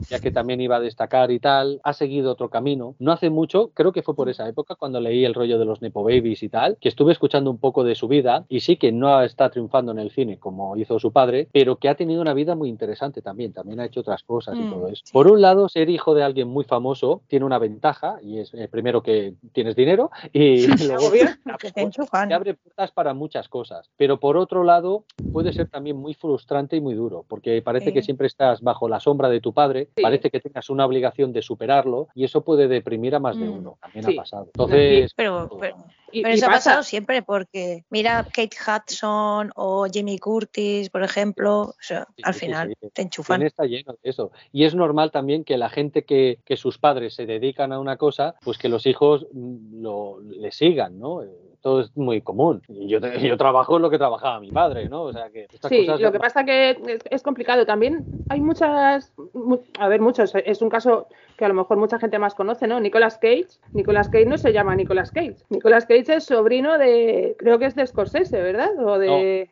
ya que también iba a destacar y tal, ha seguido otro camino. No hace mucho, creo que fue por esa época cuando leí el rollo de los Nepo Babies y tal, que estuve escuchando un poco de su vida y sí que no está triunfando en el cine como hizo su padre, pero que ha tenido una vida muy interesante también. También ha hecho otras cosas y mm, todo eso. Por un lado, ser hijo de alguien muy famoso tiene una ventaja y es eh, primero que tienes dinero y luego te abre puertas para muchas cosas. Pero por otro lado, puede ser también muy frustrante y muy duro, porque parece que siempre estás bajo la sombra de tu padre, parece que tengas una obligación de superarlo y eso puede deprimir a más de mm, uno. También ha pasado. Entonces, pero, pero eso ha pasado siempre porque mira Kate Hudson o Jimmy Curtis, por ejemplo, al final te enchufan. Está lleno de eso. Y es normal también que la gente que, que, sus padres se dedican a una cosa, pues que los hijos lo, le sigan, ¿no? esto es muy común. Yo, yo trabajo en lo que trabajaba mi padre, ¿no? O sea que sí, lo que pasa que es, complicado. También hay muchas, a ver, muchos. Es un caso que a lo mejor mucha gente más conoce, ¿no? Nicolas Cage. Nicolas Cage no se llama Nicolas Cage. Nicolas Cage es sobrino de, creo que es de Scorsese, ¿verdad? O de...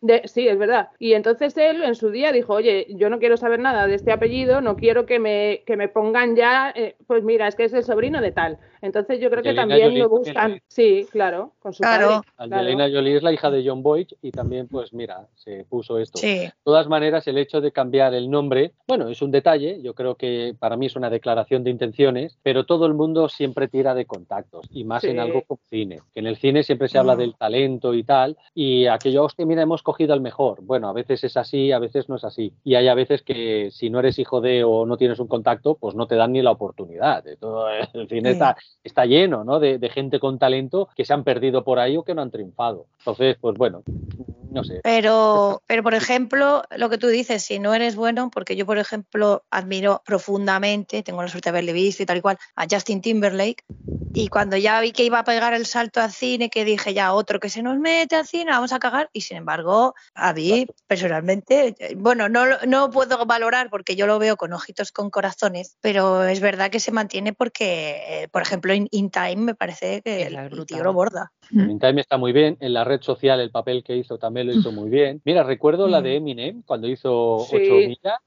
de sí, es verdad. Y entonces él en su día dijo, oye, yo no quiero saber nada de este apellido, no quiero que me, que me pongan ya, eh, pues mira, es que es el sobrino de tal. Entonces yo creo que también lo buscan. Sí, claro, con su claro. Angelina Jolie es la hija de John Boyd y también, pues mira, se puso esto. De todas maneras, el hecho de cambiar el nombre, bueno, es un detalle, yo creo que para mí es una declaración de intenciones, pero todo el mundo siempre tira de contactos y más en algo como cine, que en el cine siempre se habla mm. del talento y tal, y aquello, hostia, mira, hemos cogido al mejor. Bueno, a veces es así, a veces no es así. Y hay a veces que si no eres hijo de o no tienes un contacto, pues no te dan ni la oportunidad. Todo el cine está, está lleno ¿no? de, gente con talento que se han perdido por ahí o que no han triunfado. Entonces, pues bueno, no sé. Pero, pero por ejemplo, lo que tú dices, si no eres bueno, porque yo, por ejemplo, admiro profundamente, tengo la suerte de haberle visto y tal y cual, a Justin Timberlake, y cuando ya vi que iba a pegar el salto al cine, que dije ya otro que se nos mete al cine, vamos a cagar, y sin embargo, a mí personalmente, bueno, no, no puedo valorar porque yo lo veo con ojitos con corazones, pero es verdad que se mantiene porque, eh, por ejemplo, en In Time me parece que el, tío lo borda. En In Time está muy bien, en la red social el papel que hizo también lo hizo muy bien. Mira, recuerdo la de mm. Eminem cuando hizo 8 millas,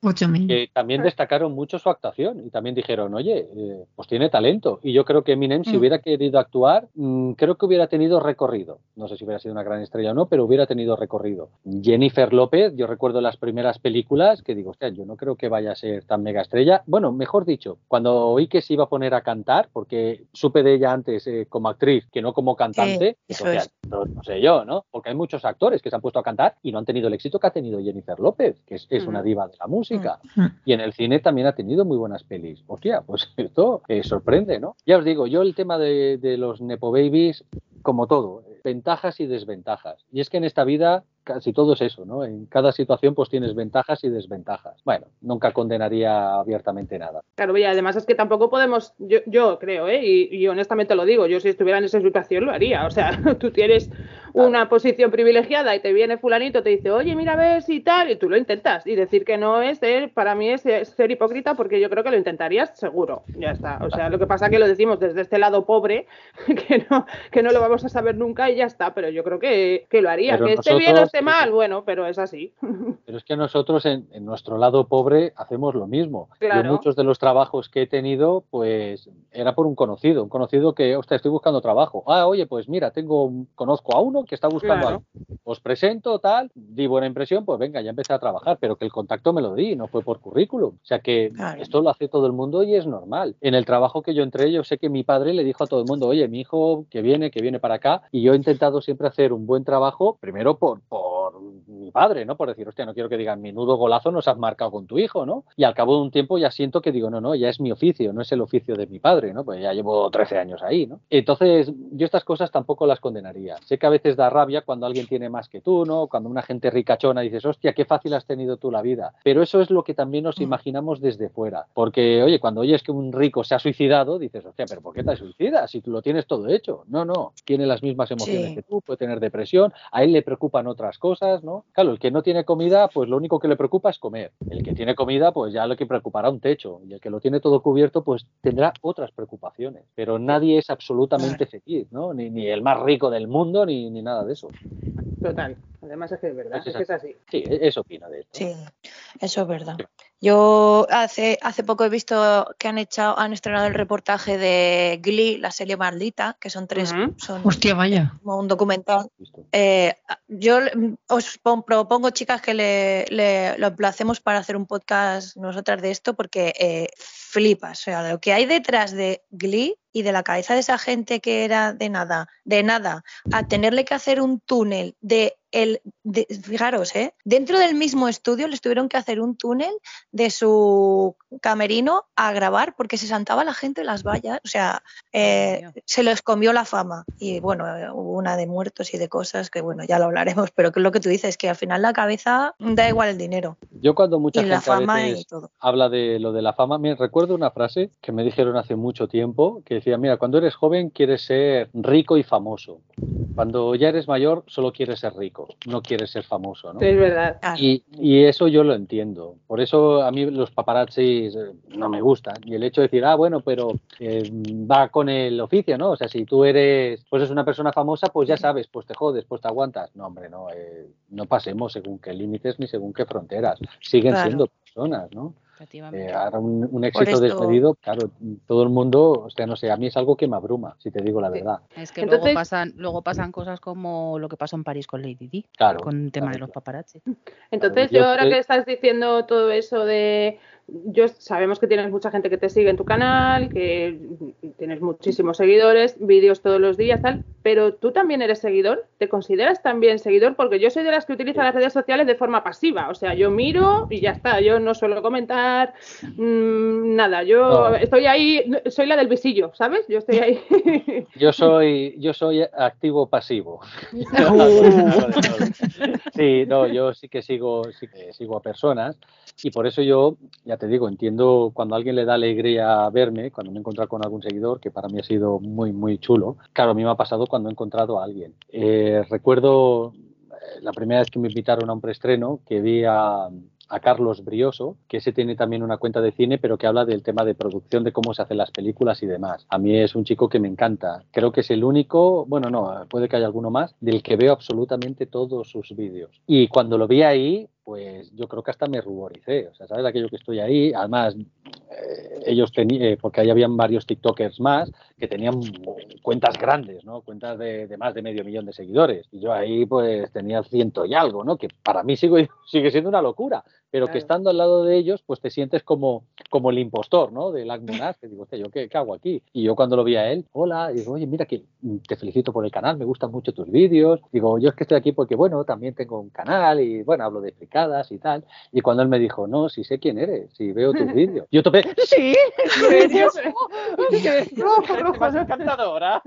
que también destacaron mucho su actuación y también dijeron, oye, eh, pues tiene talento. Y yo creo que Eminem, si mm. hubiera querido actuar, mm, creo que hubiera tenido recorrido. No sé si hubiera sido una gran estrella o no, pero hubiera tenido recorrido. Jennifer López, yo recuerdo las primeras películas que digo, hostia, yo no creo que vaya a ser tan mega estrella. Bueno, mejor dicho, cuando oí que se iba a poner a cantar, porque supe de ella antes eh, como actriz que no como cantante, no, sé yo, ¿no? Porque hay muchos actores que se han puesto a cantar y no han tenido el éxito que ha tenido Jennifer López, que es, una mm. diva de la música. Mm. Y en el cine también ha tenido muy buenas pelis. Hostia, pues esto eh, sorprende, ¿no? Ya os digo, yo el tema de, de los Nepo Babies, como todo, ventajas y desventajas. Y es que en esta vida casi todo es eso, ¿no? En cada situación pues tienes ventajas y desventajas. Bueno, nunca condenaría abiertamente nada. Claro, y además es que tampoco podemos, yo, yo creo, ¿eh? Y, honestamente lo digo, yo si estuviera en esa situación lo haría. O sea, tú tienes una posición privilegiada y te viene fulanito, te dice, oye, mira, ves y tal, y tú lo intentas. Y decir que no es, ser, para mí es, ser hipócrita porque yo creo que lo intentarías seguro. Ya está. O sea, lo que pasa es que lo decimos desde este lado pobre, que no, que no lo vamos a saber nunca y ya está, pero yo creo que, lo haría. que esté bien o esté mal, bueno, pero es así. Pero es que nosotros en, nuestro lado pobre hacemos lo mismo. Yo muchos de los trabajos que he tenido, pues era por un conocido, un conocido que, ostras, estoy buscando trabajo. Ah, oye, pues mira, tengo, conozco a uno que está buscando algo. Os presento, tal, di buena impresión, pues venga, ya empecé a trabajar, pero que el contacto me lo di, no fue por currículum. O sea que esto lo hace todo el mundo y es normal. En el trabajo que yo entré, yo sé que mi padre le dijo a todo el mundo, oye, mi hijo que viene, que viene para acá, y yo he intentado siempre hacer un buen trabajo, primero por, por mi padre, ¿no? Por decir, hostia, no quiero que digan, menudo golazo nos has marcado con tu hijo, ¿no? Y al cabo de un tiempo ya siento que digo, no, no, ya es mi oficio, no es el oficio de mi padre, ¿no? Pues ya llevo 13 años ahí, ¿no? Entonces, yo estas cosas tampoco las condenaría. Sé que a veces da rabia cuando alguien tiene más que tú, ¿no? Cuando una gente ricachona dices, hostia, qué fácil has tenido tú la vida. Pero eso es lo que también nos mm. imaginamos desde fuera. Porque, oye, cuando oyes que un rico se ha suicidado, dices, hostia, pero ¿por qué te suicidas si tú lo tienes todo hecho? No, no, tiene las mismas emociones que tú, puede tener depresión, a él le preocupan otras cosas, ¿no? Claro, el que no tiene comida, pues lo único que le preocupa es comer. El que tiene comida, pues ya lo que preocupará un techo. Y el que lo tiene todo cubierto, pues tendrá otras preocupaciones. Pero nadie es absolutamente feliz, ¿no? Ni, ni el más rico del mundo, ni, ni nada de eso. Además es que es verdad, es, que es así. Sí, e-, eso opina de esto. Sí, eso es verdad. Yo hace, hace poco he visto que han echado, han estrenado el reportaje de Glee, la serie maldita, que son tres, son Hostia, vaya. como un documental. Eh, yo os propongo, chicas, que le, le, lo emplacemos para hacer un podcast nosotras de esto, porque eh, flipas. O sea, lo que hay detrás de Glee y de la cabeza de esa gente que era de nada, de nada, a tenerle que hacer un túnel de el, de, fijaros, ¿eh? dentro del mismo estudio les tuvieron que hacer un túnel de su camerino a grabar porque se santaba la gente en las vallas, o sea, eh, se les comió la fama y bueno, hubo una de muertos y de cosas que bueno, ya lo hablaremos, pero que es lo que tú dices, que al final la cabeza da igual el dinero. Yo cuando mucha y gente la fama a veces habla de lo de la fama, me recuerdo una frase que me dijeron hace mucho tiempo que decía, mira, cuando eres joven quieres ser rico y famoso. Cuando ya eres mayor solo quieres ser rico, no quieres ser famoso, ¿no? Es verdad. Claro. Y, y eso yo lo entiendo. Por eso a mí los paparazzis eh, no me gustan. Y el hecho de decir, ah, bueno, pero eh, va con el oficio, ¿no? O sea, si tú eres, pues es una persona famosa, pues ya sabes, pues te jodes, pues te aguantas. No, hombre, no, eh, no pasemos según qué límites ni según qué fronteras. Siguen Claro. siendo personas, ¿no? Efectivamente. Eh, ahora un, un éxito esto- desmedido, claro, todo el mundo, o sea, no sé, a mí es algo que me abruma, si te digo la verdad. Es que Entonces- luego pasan, luego pasan cosas como lo que pasó en París con Lady Di, Claro. con el tema de claro, los paparazzi. Entonces, Yo yo ahora que estás diciendo todo eso de. Yo sabemos que tienes mucha gente que te sigue en tu canal, que tienes muchísimos seguidores, vídeos todos los días, tal, pero tú también eres seguidor, ¿te consideras también seguidor? Porque yo soy de las que utiliza las redes sociales de forma pasiva, o sea, yo miro y ya está, yo no suelo comentar mm, nada, yo No. estoy ahí, soy la del visillo, ¿sabes? Yo estoy ahí. Yo soy, yo soy activo pasivo. sí, no, yo sí que sigo, sí que sigo a personas y por eso yo, ya te digo, entiendo cuando a alguien le da alegría verme, cuando me he encontrado con algún seguidor, que para mí ha sido muy, muy chulo. Claro, a mí me ha pasado cuando he encontrado a alguien. Eh, recuerdo eh, la primera vez que me invitaron a un preestreno que vi a, a Carlos Brioso, que ese tiene también una cuenta de cine, pero que habla del tema de producción, de cómo se hacen las películas y demás. A mí es un chico que me encanta. Creo que es el único, bueno, no, puede que haya alguno más, del que veo absolutamente todos sus vídeos. Y cuando lo vi ahí, pues yo creo que hasta me ruboricé. O sea, ¿sabes aquello que estoy ahí? Además, eh, ellos tenían, porque ahí habían varios TikTokers más que tenían cuentas grandes, ¿no? Cuentas de, de, más de medio millón de seguidores. Y yo ahí, pues, tenía ciento y algo, ¿no? Que para mí sigue, sigue siendo una locura. Pero claro. que estando al lado de ellos, pues te sientes como, como el impostor, ¿no? Del Agmonaz, que digo, ¿yo qué, qué, hago aquí? Y yo cuando lo vi a él, hola, digo, oye, mira que te felicito por el canal, me gustan mucho tus vídeos. Digo, yo es que estoy aquí porque, bueno, también tengo un canal y, bueno, hablo de fricadas y tal. Y cuando él me dijo, no, si sé quién eres, si veo tus vídeos. Yo topé, sí, encantadora.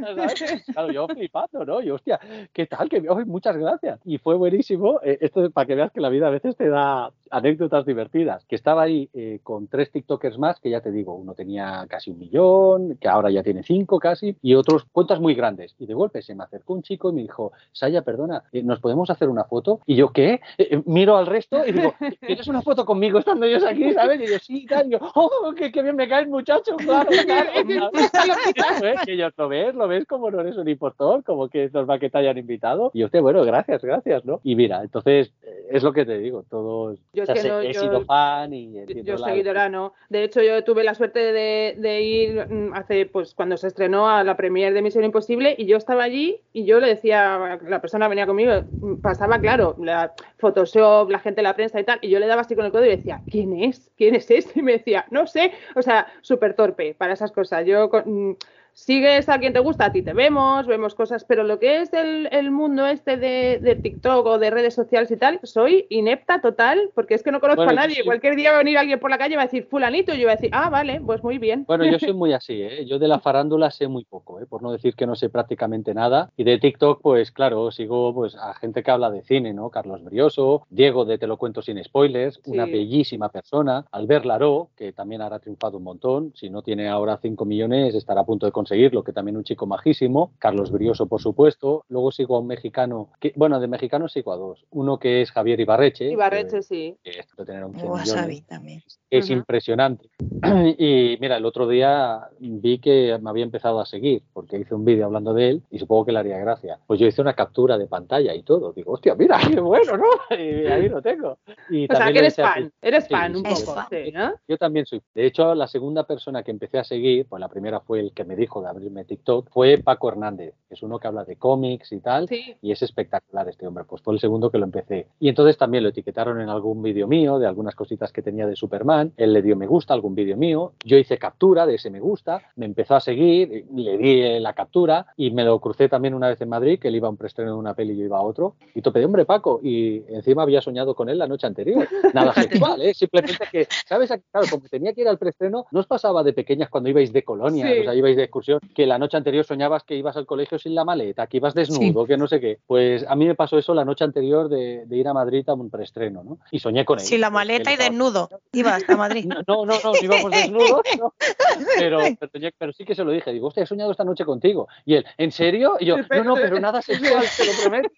Claro, yo flipando, ¿no? Y hostia, ¿qué tal? Que oh, muchas gracias. Y fue buenísimo. Eh, esto para que veas que la vida a veces te da anécdotas divertidas. Que estaba ahí eh, con tres TikTokers más, que ya te digo, uno tenía casi un millón, que ahora ya tiene cinco casi, y otros cuentas muy grandes. Y de golpe se me acercó un chico y me dijo, Saya, perdona, eh, ¿nos podemos hacer una foto? Y yo, ¿qué? Eh, miro al resto y digo, ¿quieres una foto conmigo estando ellos aquí? ¿Sabes? Y yo, sí, tal. Y yo, ¡oh, qué, qué bien me cae el muchacho! Claro, claro. Que ellos lo ves, lo ves como no eres un impostor, como que es normal que te hayan invitado. Y usted, bueno, gracias, gracias, ¿no? Y mira, entonces, es lo que te digo, todos. Yo o sea, es que no, he yo, sido fan y yo seguidora no. De hecho, yo tuve la suerte de, de, ir hace, pues, cuando se estrenó a la premier de Misión Imposible y yo estaba allí y yo le decía, la persona venía conmigo, pasaba, claro, la Photoshop, la gente de la prensa y tal, y yo le daba así con el codo y decía, ¿quién es? ¿Quién es ese? Y me decía, no sé, o sea, súper torpe para esas cosas. Yo con, sigues a quien te gusta, a ti te vemos, vemos cosas, pero lo que es el, el mundo este de, de, TikTok o de redes sociales y tal, soy inepta total, porque es que no conozco bueno, a nadie. Cualquier día va a venir alguien por la calle y va a decir fulanito, y yo voy a decir, ah, vale, pues muy bien. Bueno, yo soy muy así, ¿eh? yo de la farándula sé muy poco, ¿eh? por no decir que no sé prácticamente nada, y de TikTok, pues claro, sigo pues a gente que habla de cine, ¿no? Carlos Brioso, Diego de Te lo cuento sin spoilers, sí. una bellísima persona, Albert Laró, que también habrá triunfado un montón, si no tiene ahora 5 millones, estará a punto de conseguirlo, que también un chico majísimo, Carlos Brioso, por supuesto. Luego sigo a un mexicano, que, bueno, de mexicanos sigo a dos. Uno que es Javier Ibarreche. Ibarreche, sí. Que es tener un también. Es impresionante. Y mira, el otro día vi que me había empezado a seguir, porque hice un vídeo hablando de él y supongo que le haría gracia. Pues yo hice una captura de pantalla y todo. Digo, hostia, mira, qué bueno, ¿no? Y ahí lo tengo. Y o sea, que eres fan, eres fan un poco, ¿no? Yo también soy. De hecho, la segunda persona que empecé a seguir, pues la primera fue el que me dijo de abrirme TikTok, fue Paco Hernández, que es uno que habla de cómics y tal, y es espectacular este hombre. Pues fue el segundo que lo empecé. Y entonces también lo etiquetaron en algún vídeo mío, de algunas cositas que tenía de Superman. Él le dio me gusta a algún vídeo mío. Yo hice captura de ese me gusta, me empezó a seguir, le di la captura y me lo crucé también una vez en Madrid, que él iba a un preestreno de una peli y yo iba a otro. Y topé, hombre, Paco, y encima había soñado con él la noche anterior. Nada sexual, ¿eh? Simplemente que, ¿sabes? Claro, como tenía que ir al preestreno, no os pasaba de pequeñas cuando ibais de colonia, o sea, ibais de excursión, que la noche anterior soñabas que ibas al colegio sin la maleta, que ibas desnudo, que no sé qué. Pues a mí me pasó eso la noche anterior de, ir a Madrid a un preestreno, ¿no? Y soñé con él. Sin la maleta y desnudo. Ibas a Madrid. No, no, no, íbamos desnudos, pero, pero, sí que se lo dije. Digo, hostia, he soñado esta noche contigo. Y él, ¿en serio? Y yo, no, no, pero nada sexual, te lo prometo.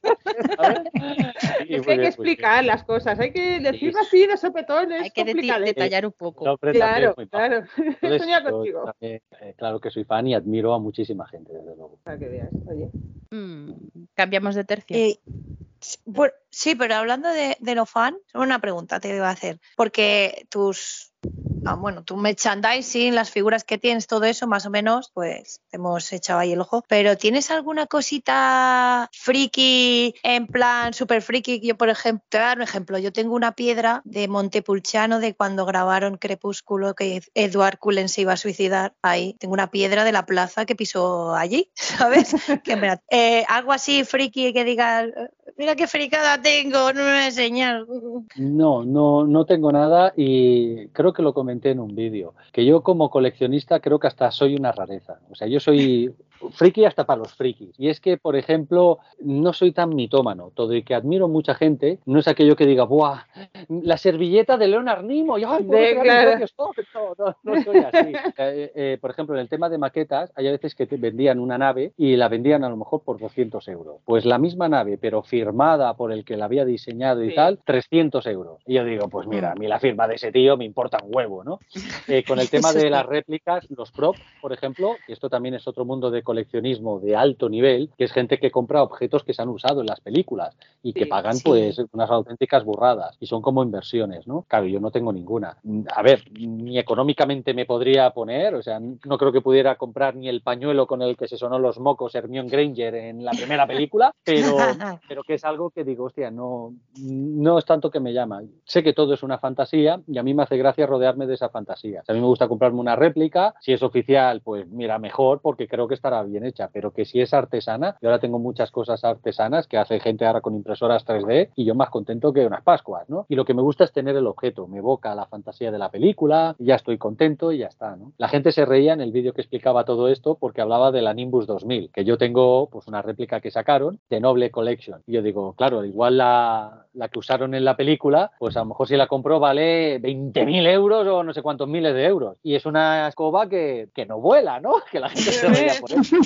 es que hay que explicar las cosas, hay que decirlo así de sopetones. Hay que detallar un poco. claro, claro. Entonces, contigo. Eh, claro que soy fan y admiro a muchísima gente, desde luego. Para que veas, oye. Mm, cambiamos de tercio. Eh, sí, pero hablando de, de lo fan, una pregunta te iba a hacer. Porque tus Ah, bueno, tu merchandising, las figuras que tienes, todo eso, más o menos, pues hemos echado ahí el ojo. Pero ¿tienes alguna cosita friki, en plan super friki? Yo, por ejemplo, te voy a dar un ejemplo. Yo tengo una piedra de Montepulciano de cuando grabaron Crepúsculo, que Edward Cullen se iba a suicidar. Ahí tengo una piedra de la plaza que pisó allí, ¿sabes? Eh, algo así friki que diga, mira qué fricada tengo, no me voy a enseñar. No, no, no tengo nada y creo que lo comenté en un vídeo, que yo como coleccionista creo que hasta soy una rareza. O sea, yo soy friki hasta para los frikis. Y es que, por ejemplo, no soy tan mitómano. Todo y que admiro mucha gente, no es aquello que diga, ¡buah! La servilleta de Leonard Nimoy, ¡ay, no, no, soy así. Eh, eh, por ejemplo, en el tema de maquetas, hay veces que te vendían una nave y la vendían a lo mejor por 200 euros. Pues la misma nave, pero firmada por el que la había diseñado y tal, 300 euros. Y yo digo, pues mira, a mí la firma de ese tío me importa un huevo, ¿no? Eh, con el tema de las réplicas, los props, por ejemplo, y esto también es otro mundo de coleccionismo de alto nivel, que es gente que compra objetos que se han usado en las películas y que pagan pues unas auténticas burradas y son como inversiones, ¿no? Claro, yo no tengo ninguna. A ver, ni económicamente me podría poner, o sea, no creo que pudiera comprar ni el pañuelo con el que se sonó los mocos Hermione Granger en la primera película, pero, pero que es algo que digo, hostia, no, no es tanto que me llama. Sé que todo es una fantasía y a mí me hace gracia rodearme de esa fantasía. a mí me gusta comprarme una réplica, si es oficial, pues mira, mejor porque creo que estará bien hecha, pero que si es artesana, yo ahora tengo muchas cosas artesanas que hace gente ahora con impresoras 3D y yo más contento que unas Pascuas, ¿no? Y lo que me gusta es tener el objeto, me evoca la fantasía de la película, ya estoy contento y ya está, ¿no? La gente se reía en el vídeo que explicaba todo esto porque hablaba de la Nimbus 2000, que yo tengo pues una réplica que sacaron de Noble Collection. Y yo digo, claro, igual la, la que usaron en la película, pues a lo mejor si la compro vale 20.000 euros o no sé cuántos miles de euros. Y es una escoba que, que no vuela, ¿no? Que la gente se reía por eso.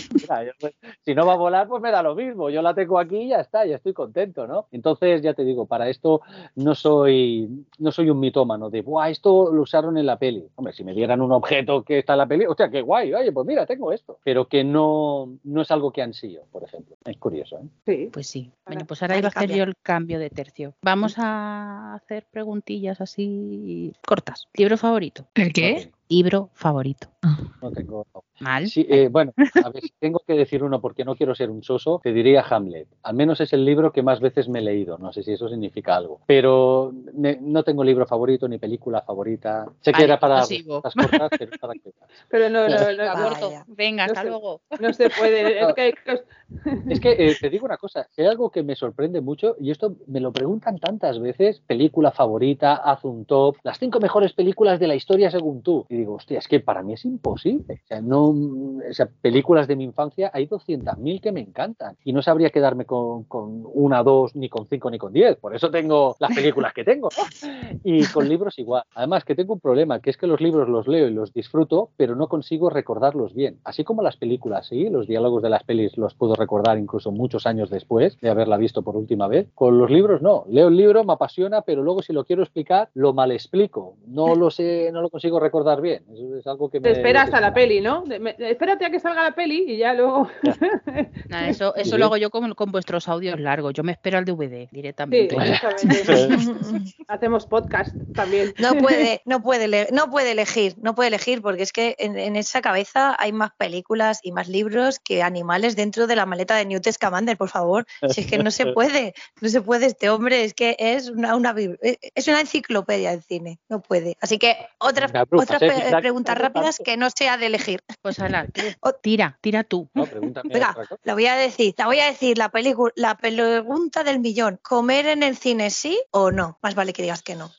Pues, si no va a volar, pues me da lo mismo. Yo la tengo aquí y ya está, ya estoy contento, ¿no? Entonces, ya te digo, para esto no soy, no soy un mitómano de, Buah, esto lo usaron en la peli. Hombre, si me dieran un objeto que está en la peli, hostia, qué guay, oye, pues mira, tengo esto. Pero que no, no es algo que ansío, por ejemplo. Es curioso, ¿eh? Sí. Pues sí. Bueno, pues ahora iba a hacer yo el cambio de tercio. Vamos a hacer preguntillas así cortas. ¿Libro favorito? ¿El qué? Libro favorito. Ah. No tengo. Mal. Sí, eh, bueno, a ver, si tengo que decir uno porque no quiero ser un soso, te diría Hamlet. Al menos es el libro que más veces me he leído. No sé si eso significa algo. Pero no tengo libro favorito ni película favorita. Sé que era para las cortas, pero para qué. Pero no, no, no. Venga, hasta luego. No se puede. Es que, es que eh, te digo una cosa. Hay algo que me sorprende mucho y esto me lo preguntan tantas veces. Película favorita, haz un top. Las cinco mejores películas de la historia según tú. Y digo, hostia, es que para mí es imposible. O sea, no, o sea, películas de mi infancia hay 200.000 que me encantan y no sabría quedarme con, con, una, dos, ni con cinco, ni con diez. Por eso tengo las películas que tengo. Y con libros igual. Además, que tengo un problema, que es que los libros los leo y los disfruto, pero no consigo recordarlos bien. Así como las películas, sí, los diálogos de las pelis los puedo recordar incluso muchos años después de haberla visto por última vez. Con los libros no. Leo el libro, me apasiona, pero luego si lo quiero explicar, lo mal explico. No lo sé, no lo consigo recordar bien. Eso es algo que Te esperas a la peli, ¿no? espérate a que salga la peli y ya luego. eso eso lo hago yo con, con, vuestros audios largos. Yo me espero al DVD directamente. Hacemos podcast también. No puede, no puede, no puede elegir, no puede elegir porque es que en, esa cabeza hay más películas y más libros que animales dentro de la maleta de Newt Scamander, por favor. Si es que no se puede, no se puede este hombre, es que es una, una es una enciclopedia del cine, no puede. Así que otras otras preguntas rápidas que no sea de elegir. Pues Ana, tira, tira tú. Venga, la voy a decir, la voy a decir la película, la pregunta del millón. ¿Comer en el cine sí o no? Más vale que digas que no.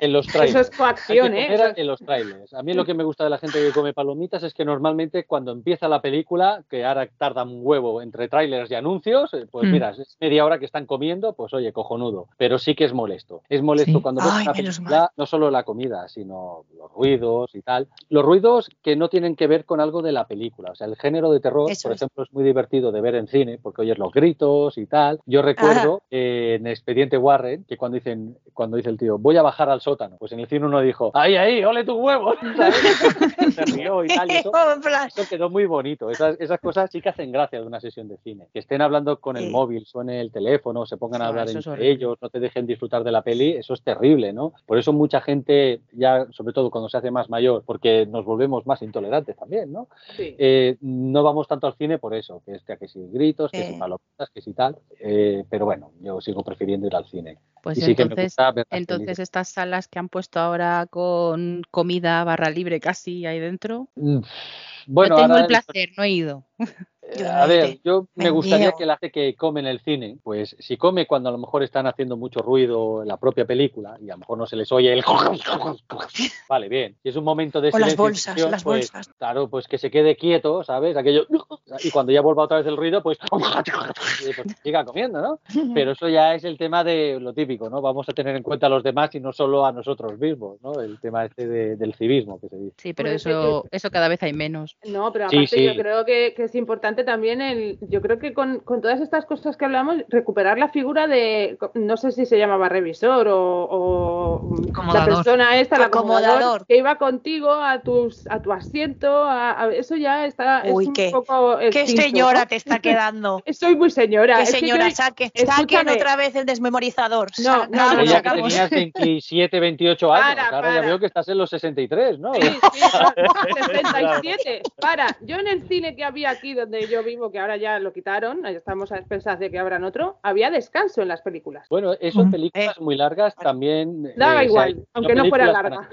En los trailers. Eso es coacción, ¿eh? En los trailers. A mí lo que me gusta de la gente que come palomitas es que normalmente cuando empieza la película, que ahora tarda un huevo entre trailers y anuncios, eh, pues mm. mira, es media hora que están comiendo, pues oye, cojonudo. Pero sí que es molesto. Es molesto cuando ves una película, no solo la comida, sino los ruidos y tal. Los ruidos que no tienen que ver con algo de la película. O sea, el género de terror, por ejemplo, es muy divertido de ver en cine porque oyes los gritos y tal. Yo recuerdo eh, en Expediente Warren que cuando dicen, cuando dice el tío, voy a bajar al sótano. Pues en el cine uno dijo, ahí, ahí, ole tus huevos. Se rió y tal. eso, quedó muy bonito. Esas, esas, cosas sí que hacen gracia de una sesión de cine. Que estén hablando con el móvil, suene el teléfono, se pongan a hablar entre ellos, no te dejen disfrutar de la peli, eso es terrible, ¿no? Por eso mucha gente, ya sobre todo cuando se hace más mayor, porque nos volvemos más intolerantes también, ¿no? Eh, no vamos tanto al cine por eso, que es que si gritos, que si palomitas, que si tal. Eh, pero bueno, yo sigo prefiriendo ir al cine. Pues entonces, entonces estas salas que han puesto ahora con comida barra libre casi ahí dentro. Mm, bueno, no tengo el placer, no he ido. a ver, yo me, gustaría que la gente que come en el cine, pues si come cuando a lo mejor están haciendo mucho ruido en la propia película y a lo mejor no se les oye el vale, bien. Si es un momento de silencio, las bolsas, las pues, bolsas. Claro, pues que se quede quieto, ¿sabes? Aquello y cuando ya vuelva otra vez el ruido, pues, pues siga comiendo, ¿no? Pero eso ya es el tema de lo típico, ¿no? Vamos a tener en cuenta a los demás y no solo a nosotros mismos, ¿no? El tema este del civismo que se dice. Sí, pero eso, eso cada vez hay menos. No, pero aparte yo creo que es importante también el, yo creo que con, todas estas cosas que hablamos, recuperar la figura de, no sé si se llamaba revisor o, la persona esta, el acomodador, que iba contigo a tus a tu asiento, a, eso ya está Uy, un qué, poco qué señora te está quedando. Soy muy señora. Qué señora, saque, saquen otra vez el desmemorizador. No, no, no, ya que tenías 27, 28 años, ahora ya veo que estás en los 63, ¿no? Sí, sí, 67. Para, yo en el cine que había aquí donde yo vivo, que ahora ya lo quitaron, estamos a expensas de que abran otro, había descanso en las películas. Bueno, eso en películas eh, muy largas también. Eh, Daba igual, aunque no fuera larga.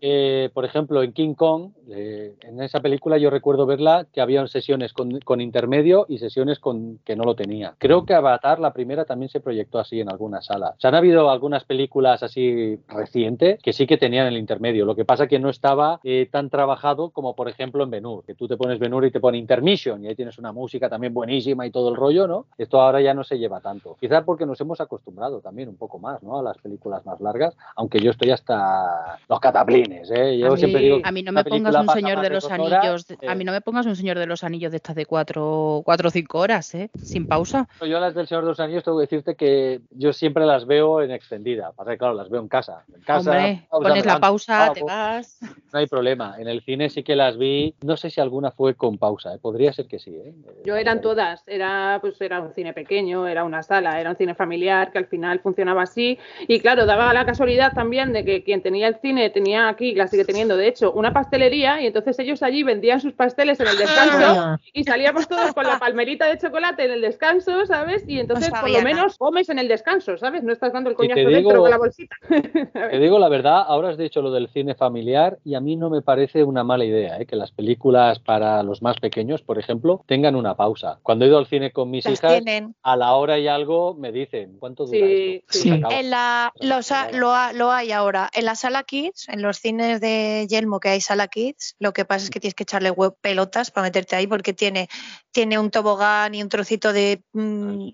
Eh, por ejemplo, en King Kong, en esa película yo recuerdo verla que había sesiones con, intermedio y sesiones con que no lo tenía. Creo que Avatar, la primera, también se proyectó así en algunas salas. Se han habido algunas películas así recientes que sí que tenían el intermedio. Lo que pasa que no estaba tan trabajado como, por ejemplo, en Benur, que tú te pones Benur y te pone y ahí tienes una música también buenísima y todo el rollo, ¿no? Esto ahora ya no se lleva tanto. Quizás porque nos hemos acostumbrado también un poco más, ¿no? A las películas más largas, aunque yo estoy hasta los cataplines, ¿eh? Yo a siempre mí, digo a mí no me pongas un señor de los anillos, a mí no me pongas un señor de los anillos de estas de cuatro, cuatro o cinco horas, ¿eh? Sin pausa. Yo las del señor de los anillos tengo que decirte que yo siempre las veo en extendida, pasa que claro, las veo en casa. En casa Hombre, pones la pausa, te vas. No hay problema. En el cine sí que las vi, no sé si alguna fue con pausa, ¿eh? podría ser que sí, ¿eh? Yo eran todas, era pues era un cine pequeño, era una sala, era un cine familiar que al final funcionaba así y claro, daba la casualidad también de que quien tenía el cine tenía aquí, la sigue teniendo de hecho, una pastelería y entonces ellos allí vendían sus pasteles en el descanso y salíamos todos con la palmerita de chocolate en el descanso, ¿sabes? Y entonces por lo menos comes en el descanso, ¿sabes? No estás dando el coñazo dentro con la bolsita. te digo la verdad, ahora has dicho lo del cine familiar y a mí no me parece una mala idea, ¿eh? que las películas para los más pequeños, por ejemplo, tengan una pausa. Cuando he ido al cine con mis hijas, a la hora y algo me dicen, ¿cuánto dura esto? Sí. En la, lo, hay ahora. En la sala Kids, en los cines de Yelmo que hay sala Kids, lo que pasa es que tienes que echarle web pelotas para meterte ahí porque tiene, tiene un tobogán y un trocito de, mm,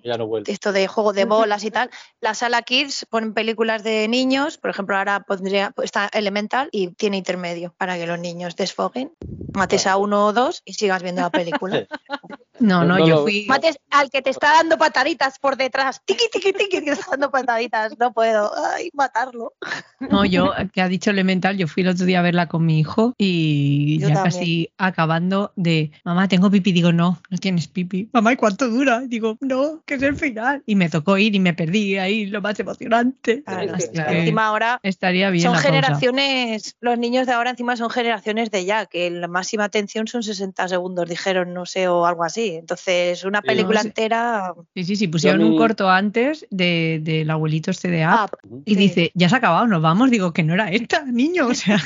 esto de juego de bolas y tal. La sala Kids ponen películas de niños, por ejemplo, ahora pondría, está Elemental y tiene intermedio para que los niños desfoguen, mates a uno o dos y sigas viendo la película. 不 No, no, yo fui. Mates al que te está dando pataditas por detrás. Tiki, tiki, tiki, te está dando pataditas. No puedo. Ay, matarlo. No, yo, que ha dicho Elemental, yo fui el otro día a verla con mi hijo y ya casi acabando de, mamá, tengo pipi. Digo, no, no tienes pipi. Mamá, ¿y cuánto dura? Digo, no, que es el final. Y me tocó ir y me perdí ahí, lo más emocionante. encima ahora estaría bien. Son generaciones, los niños de ahora encima son generaciones de ya, que la máxima atención son 60 segundos, dijeron, no sé, o algo así. Entonces, una película entera. Sí, sí, sí, pusieron un corto antes del de, abuelito este de App y dice, ya se ha acabado, nos vamos. Digo, que no era esta, niño, o sea.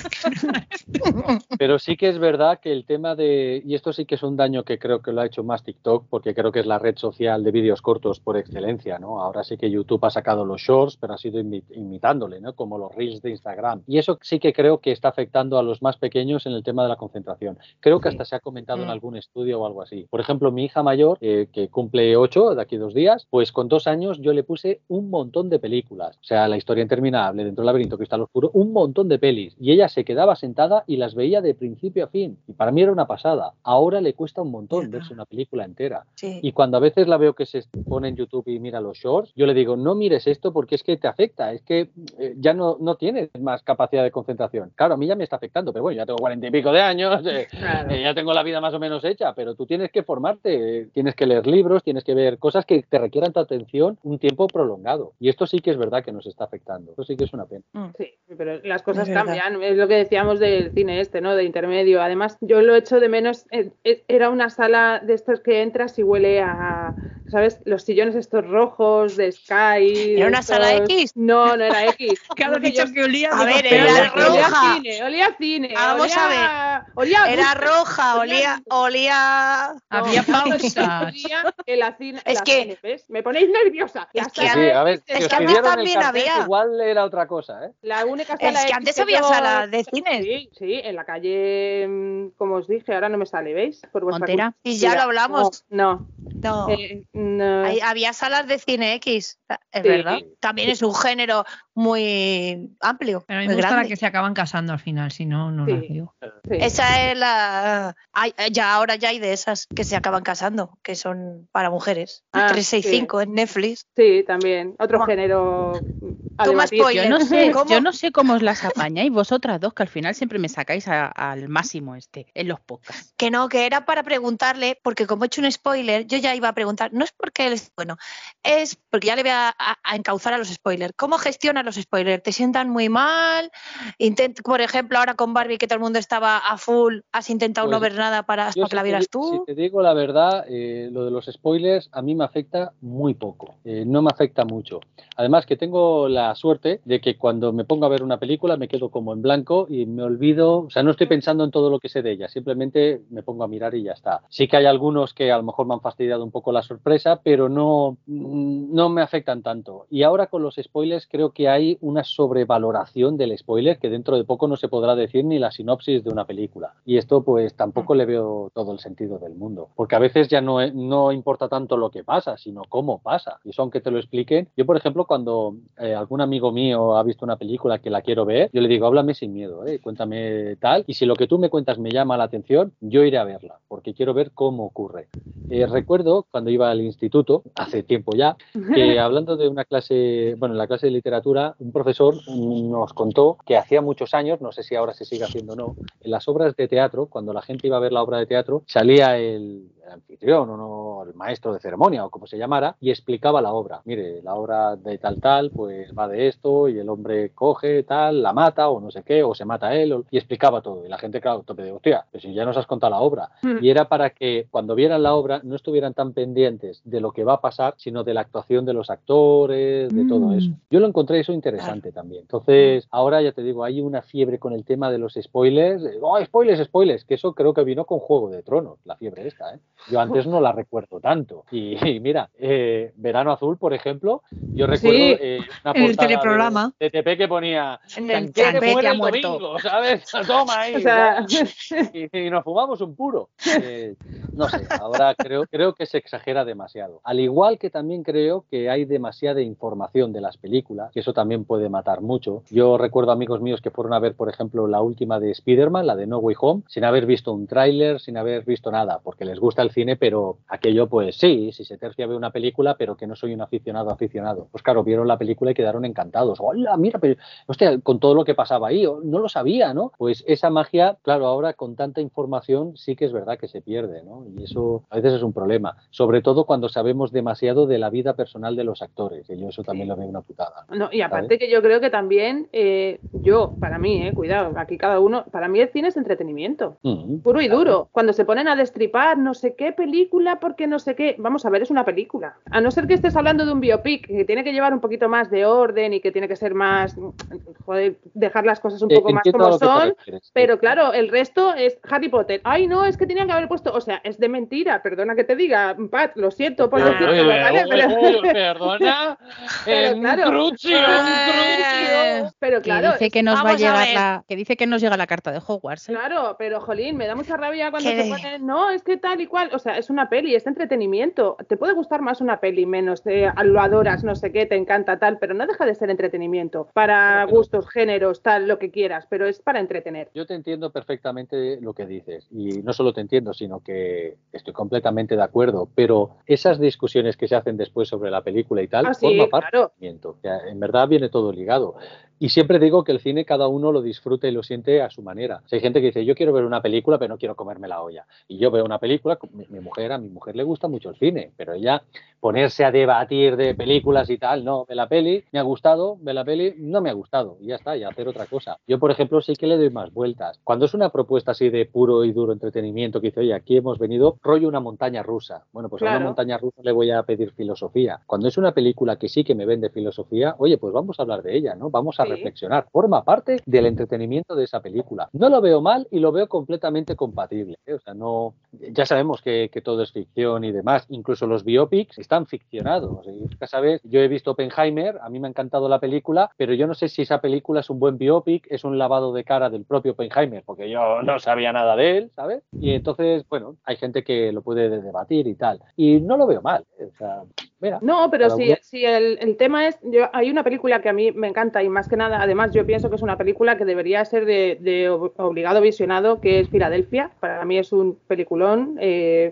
Pero sí que es verdad que el tema de. Y esto sí que es un daño que creo que lo ha hecho más TikTok, porque creo que es la red social de vídeos cortos por excelencia, ¿no? Ahora sí que YouTube ha sacado los shorts, pero ha sido imitándole, ¿no? Como los reels de Instagram. Y eso sí que creo que está afectando a los más pequeños en el tema de la concentración. Creo que hasta se ha comentado en algún estudio o algo así. Por ejemplo, mi hija mayor, eh, que cumple ocho de aquí dos días, pues con dos años yo le puse un montón de películas. O sea, La historia interminable, Dentro del laberinto, Cristal Oscuro, un montón de pelis. Y ella se quedaba sentada y las veía de principio a fin. Y para mí era una pasada. Ahora le cuesta un montón verse una película entera. Y cuando a veces la veo que se pone en YouTube y mira los shorts, yo le digo, no mires esto porque es que te afecta, es que eh, ya no, no tienes más capacidad de concentración. Claro, a mí ya me está afectando, pero bueno, ya tengo cuarenta y pico de años, eh, ya tengo la vida más o menos hecha, pero tú tienes que formarte tienes que leer libros, tienes que ver cosas que te requieran tu atención un tiempo prolongado. Y esto sí que es verdad que nos está afectando. Esto sí que es una pena. Mm. Sí, pero las cosas cambian. Es lo que decíamos del cine este, ¿no? De intermedio. Además, yo lo echo de menos. Eh, eh, era una sala de estos que entras y huele a, ¿sabes? Los sillones estos rojos de Sky. ¿Era una sala X? No, no era X. ¿Qué has dicho que olía? A ver, era roja. Olía cine, olía cine. Vamos a ver. Olía era roja, olía, olía. Había pausas. Es que me ponéis nerviosa. Es que, sí, a ver, es que antes también había. Igual era otra cosa, ¿eh? La única sala es que antes había sala de cine. Sí, sí, en la calle, mm, como os dije, ahora no me sale, ¿veis? Por vuestra Y ya lo hablamos. No. No. Eh, había salas de cine X, es verdad. También es un género muy amplio. Pero a mí me gusta que se acaban casando al final, si no, no las digo. Esa es la. ya ahora ya hay de esas que se acaban casando, que son para mujeres. Ah, 365 en Netflix. Sí, también. Otro género. Toma spoiler. Yo no sé, ¿Cómo? yo no sé cómo os las apañáis vosotras dos, que al final siempre me sacáis al máximo este en los podcasts. Que no, que era para preguntarle, porque como he hecho un spoiler, yo ya iba a preguntar, no es porque él es bueno, es porque ya le voy a, encauzar a los spoilers. ¿Cómo gestiona los spoilers? ¿Te sientan muy mal? por ejemplo, ahora con Barbie, que todo el mundo estaba a full, ¿has intentado no pues ver nada para, que la vieras tú? Si te digo la verdad, eh, lo de los spoilers a mí me afecta muy poco, eh, no me afecta mucho. Además que tengo la suerte de que cuando me pongo a ver una película me quedo como en blanco y me olvido, o sea, no estoy pensando en todo lo que sé de ella, simplemente me pongo a mirar y ya está. Sí que hay algunos que a lo mejor me han fastidiado un poco la sorpresa, pero no, no me afectan tanto. Y ahora con los spoilers creo que hay una sobrevaloración del spoiler que dentro de poco no se podrá decir ni la sinopsis de una película. Y esto pues tampoco le veo todo el sentido del mundo, porque a veces ya no, no importa tanto lo que pasa, sino cómo pasa. Y eso aunque te lo expliquen, yo por ejemplo cuando eh, algún amigo mío ha visto una película que la quiero ver, yo le digo, háblame sin miedo, ¿eh? cuéntame tal, y si lo que tú me cuentas me llama la atención, yo iré a verla, porque quiero ver cómo ocurre. Eh, recuerdo cuando iba al instituto, hace tiempo ya, que hablando de una clase, bueno, en la clase de literatura, un profesor nos contó que hacía muchos años, no sé si ahora se sigue haciendo o no, en las obras de teatro, cuando la gente iba a ver la obra de teatro, salía el, anfitrión o no, el maestro de ceremonia o como se llamara, y explicaba la obra. Mire, la obra de tal tal, pues va invade esto y el hombre coge, tal, la mata o no sé qué, o se mata él, y explicaba todo. Y la gente, claro, tope de, hostia, pues si ya nos has contado la obra. Mm. Y era para que cuando vieran la obra no estuvieran tan pendientes de lo que va a pasar, sino de la actuación de los actores, de todo mm. eso. Yo lo encontré eso interesante también. Entonces, ahora ya te digo, hay una fiebre con el tema de los spoilers. Oh, spoilers, spoilers, que eso creo que vino con Juego de Tronos, la fiebre esta. ¿eh? Yo antes no la recuerdo tanto. Y, mira, eh, Verano Azul, por ejemplo, yo recuerdo eh, una el teleprograma de, TP que ponía en el muere el domingo, ¿sabes? Toma ahí. y, nos fumamos un puro. Eh, no sé, ahora creo, creo que se exagera demasiado. Al igual que también creo que hay demasiada información de las películas, que eso también puede matar mucho. Yo recuerdo amigos míos que fueron a ver, por ejemplo, la última de Spider-Man, la de No Way Home, sin haber visto un tráiler, sin haber visto nada, porque les gusta el cine, pero aquello, pues sí, si se tercia ve una película, pero que no soy un aficionado aficionado. Pues claro, vieron la película y quedaron encantados. Hola, mira, pero, hostia, con todo lo que pasaba ahí, no lo sabía, ¿no? Pues esa magia, claro, ahora con tanta información sí que es verdad que se pierde, ¿no? Y eso a veces es un problema, sobre todo cuando sabemos demasiado de la vida personal de los actores, y yo eso también lo veo una putada. No, y aparte que yo creo que también, eh, yo, para mí, eh, cuidado, aquí cada uno, para mí el cine es entretenimiento, puro y duro. Cuando se ponen a destripar no sé qué película, porque no sé qué, vamos a ver, es una película. A no ser que estés hablando de un biopic que tiene que llevar un poquito más de orden y que tiene que ser más, joder, dejar las cosas un eh, poco más como son, pero claro, el resto es Harry Potter. Ay, no, es que tenían que haber puesto, o sea, es de mentira, perdona que te diga, Pat, lo siento por decirlo, ¿vale? Perdona, pero claro, pero claro, que dice que nos va a llegar la, que dice que nos llega la carta de Hogwarts. ¿eh? Claro, pero jolín, me da mucha rabia cuando se pone, no, es que tal y cual, o sea, es una peli, es entretenimiento. Te puede gustar más una peli, menos, te, lo adoras, no sé qué, te encanta tal, pero no deja de ser entretenimiento. Para gustos, géneros, tal, lo que quieras, pero es para entretener. Yo te entiendo perfectamente lo que dices. Y no solo te entiendo, sino que estoy completamente de acuerdo, pero esas discusiones que se hacen después sobre la película y tal, ah, forma parte del En verdad viene todo ligado. Y siempre digo que el cine cada uno lo disfruta y lo siente a su manera. hay gente que dice, yo quiero ver una película, pero no quiero comerme la olla. Y yo veo una película, mi, mi mujer, a mi mujer le gusta mucho el cine, pero ella ponerse a debatir de películas y tal, no, ve la peli, me ha gustado, ve la peli, no me ha gustado, y ya está, y hacer otra cosa. Yo, por ejemplo, sí que le doy más vueltas. Cuando es una propuesta así de puro y duro entretenimiento, que dice, oye, aquí hemos venido, rollo una montaña rusa. Bueno, pues a una montaña rusa le voy a pedir filosofía. Cuando es una película que sí que me vende filosofía, oye, pues vamos a hablar de ella, ¿no? Vamos a reflexionar. Forma parte del entretenimiento de esa película. No lo veo mal y lo veo completamente compatible. ¿eh? O sea, no. Ya sabemos que, que, todo es ficción y demás. Incluso los biopics están ficcionados. Y, ¿sabes? Yo he visto Oppenheimer, a mí me ha encantado la película, pero yo no sé si esa película es un buen biopic, es un lavado de cara del propio Oppenheimer, porque yo no sabía nada de él, ¿sabes? Y entonces, bueno, hay gente que lo puede debatir y tal. Y no lo veo mal. O sea, no, pero si, si el, tema es, yo, hay una película que a mí me encanta y más que nada, además yo pienso que es una película que debería ser de, obligado visionado, que es Filadelfia. Para mí es un peliculón. Eh,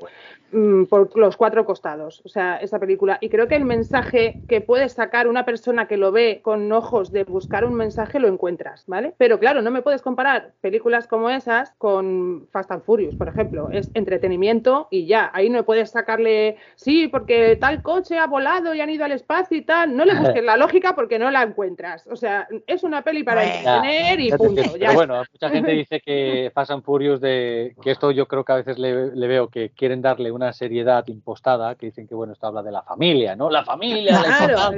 Mm, por los cuatro costados, o sea, esa película. Y creo que el mensaje que puede sacar una persona que lo ve con ojos de buscar un mensaje lo encuentras, ¿vale? Pero claro, no me puedes comparar películas como esas con Fast and Furious, por ejemplo. Es entretenimiento y ya, ahí no puedes sacarle, sí, porque tal coche ha volado y han ido al espacio y tal. No le busques la lógica porque no la encuentras. O sea, es una peli para entretener y punto. Pero bueno, mucha gente dice que Fast and Furious, de, que esto yo creo que a veces le, le veo que quieren darle una seriedad impostada que dicen que, bueno, esto habla de la familia, ¿no? La familia, claro,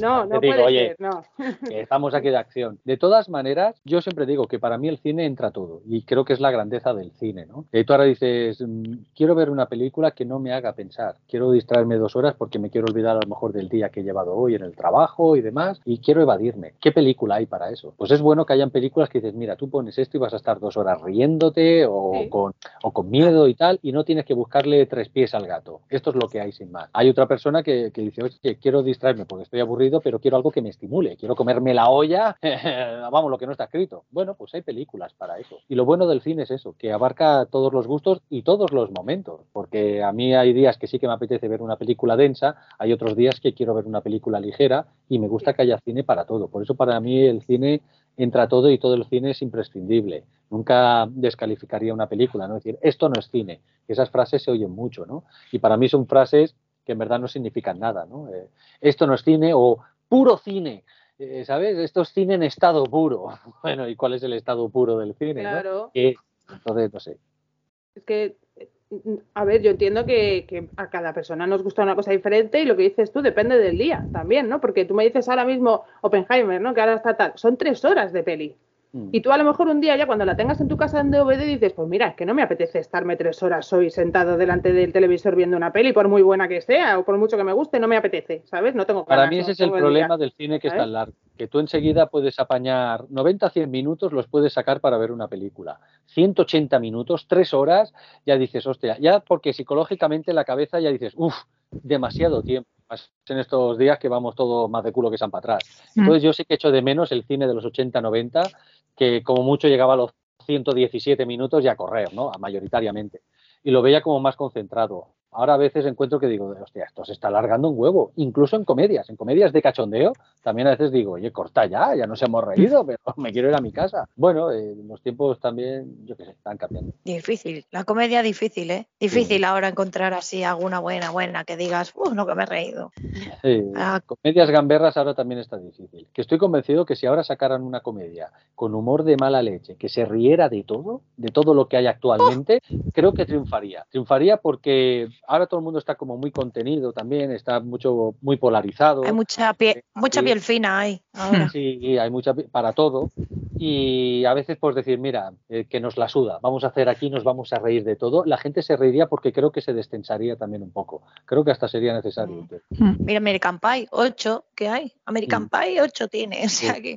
no, no, no puede ser, no. estamos aquí de acción. De todas maneras, yo siempre digo que para mí el cine entra todo y creo que es la grandeza del cine, ¿no? Y tú ahora dices, mm, quiero ver una película que no me haga pensar, quiero distraerme dos horas porque me quiero olvidar a lo mejor del día que he llevado hoy en el trabajo y demás y quiero evadirme. ¿Qué película hay para eso? Pues es bueno que hayan películas que dices, mira, tú pones esto y vas a estar dos horas riéndote o, con, o con miedo y tal y no tienes que buscarle tres pies al gato. Esto es lo que hay sin más. Hay otra persona que, dice, oye, quiero distraerme porque estoy aburrido, pero quiero algo que me estimule. Quiero comerme la olla, vamos, lo que no está escrito. Bueno, pues hay películas para eso. Y lo bueno del cine es eso, que abarca todos los gustos y todos los momentos. Porque a mí hay días que sí que me apetece ver una película densa, hay otros días que quiero ver una película ligera y me gusta que haya cine para todo. Por eso para mí el cine entra todo y todo el cine es imprescindible. Nunca descalificaría una película, ¿no? Es decir, esto no es cine. Esas frases se oyen mucho, ¿no? Y para mí son frases que en verdad no significan nada, ¿no? Eh, esto no es cine o puro cine. eh, ¿sabes? Esto es cine en estado puro. Bueno, ¿y cuál es el estado puro del cine? Claro. entonces, no sé. Es que a ver, yo entiendo que, a cada persona nos gusta una cosa diferente y lo que dices tú depende del día también, ¿no? Porque tú me dices ahora mismo Oppenheimer, ¿no? Que ahora está tal. Son tres horas de peli. Mm. Y tú a lo mejor un día ya cuando la tengas en tu casa en DVD dices, pues mira, es que no me apetece estarme tres horas hoy sentado delante del televisor viendo una peli, por muy buena que sea o por mucho que me guste, no me apetece, ¿sabes? No tengo Para mí ese es el problema del cine que es tan largo, que tú enseguida puedes apañar 90 100 minutos, los puedes sacar para ver una película. 180 minutos, tres horas, ya dices, hostia, ya porque psicológicamente la cabeza ya dices, uff, demasiado tiempo en estos días que vamos todo más de culo que San para atrás. Mm. Entonces yo sí que echo de menos el cine de los 80-90 que como mucho llegaba a los 117 minutos y a correr, ¿no? Mayoritariamente. Y lo veía como más concentrado. Ahora a veces encuentro que digo, hostia, esto se está alargando un huevo, incluso en comedias, en comedias de cachondeo, también a veces digo, oye, corta ya, ya nos hemos reído, pero me quiero ir a mi casa. Bueno, eh, los tiempos también, yo qué sé, están cambiando. Difícil, la comedia difícil, ¿eh? Difícil ahora encontrar así alguna buena, buena, que digas, uh, no que me he reído. Sí, ah. comedias gamberras ahora también está difícil. Que estoy convencido que si ahora sacaran una comedia con humor de mala leche, que se riera de todo, de todo lo que hay actualmente, creo que triunfaría. Triunfaría porque ahora todo el mundo está como muy contenido también, está mucho muy polarizado. Hay mucha piel, eh, mucha piel fina hay. Sí, hay mucha para todo y a veces pues decir, mira, eh, que nos la suda, vamos a hacer aquí, nos vamos a reír de todo. La gente se reiría porque creo que se destensaría también un poco. Creo que hasta sería necesario. Mm. Mm. Mira, American Pie, 8, ¿qué hay? American mm. Pie, 8 tiene.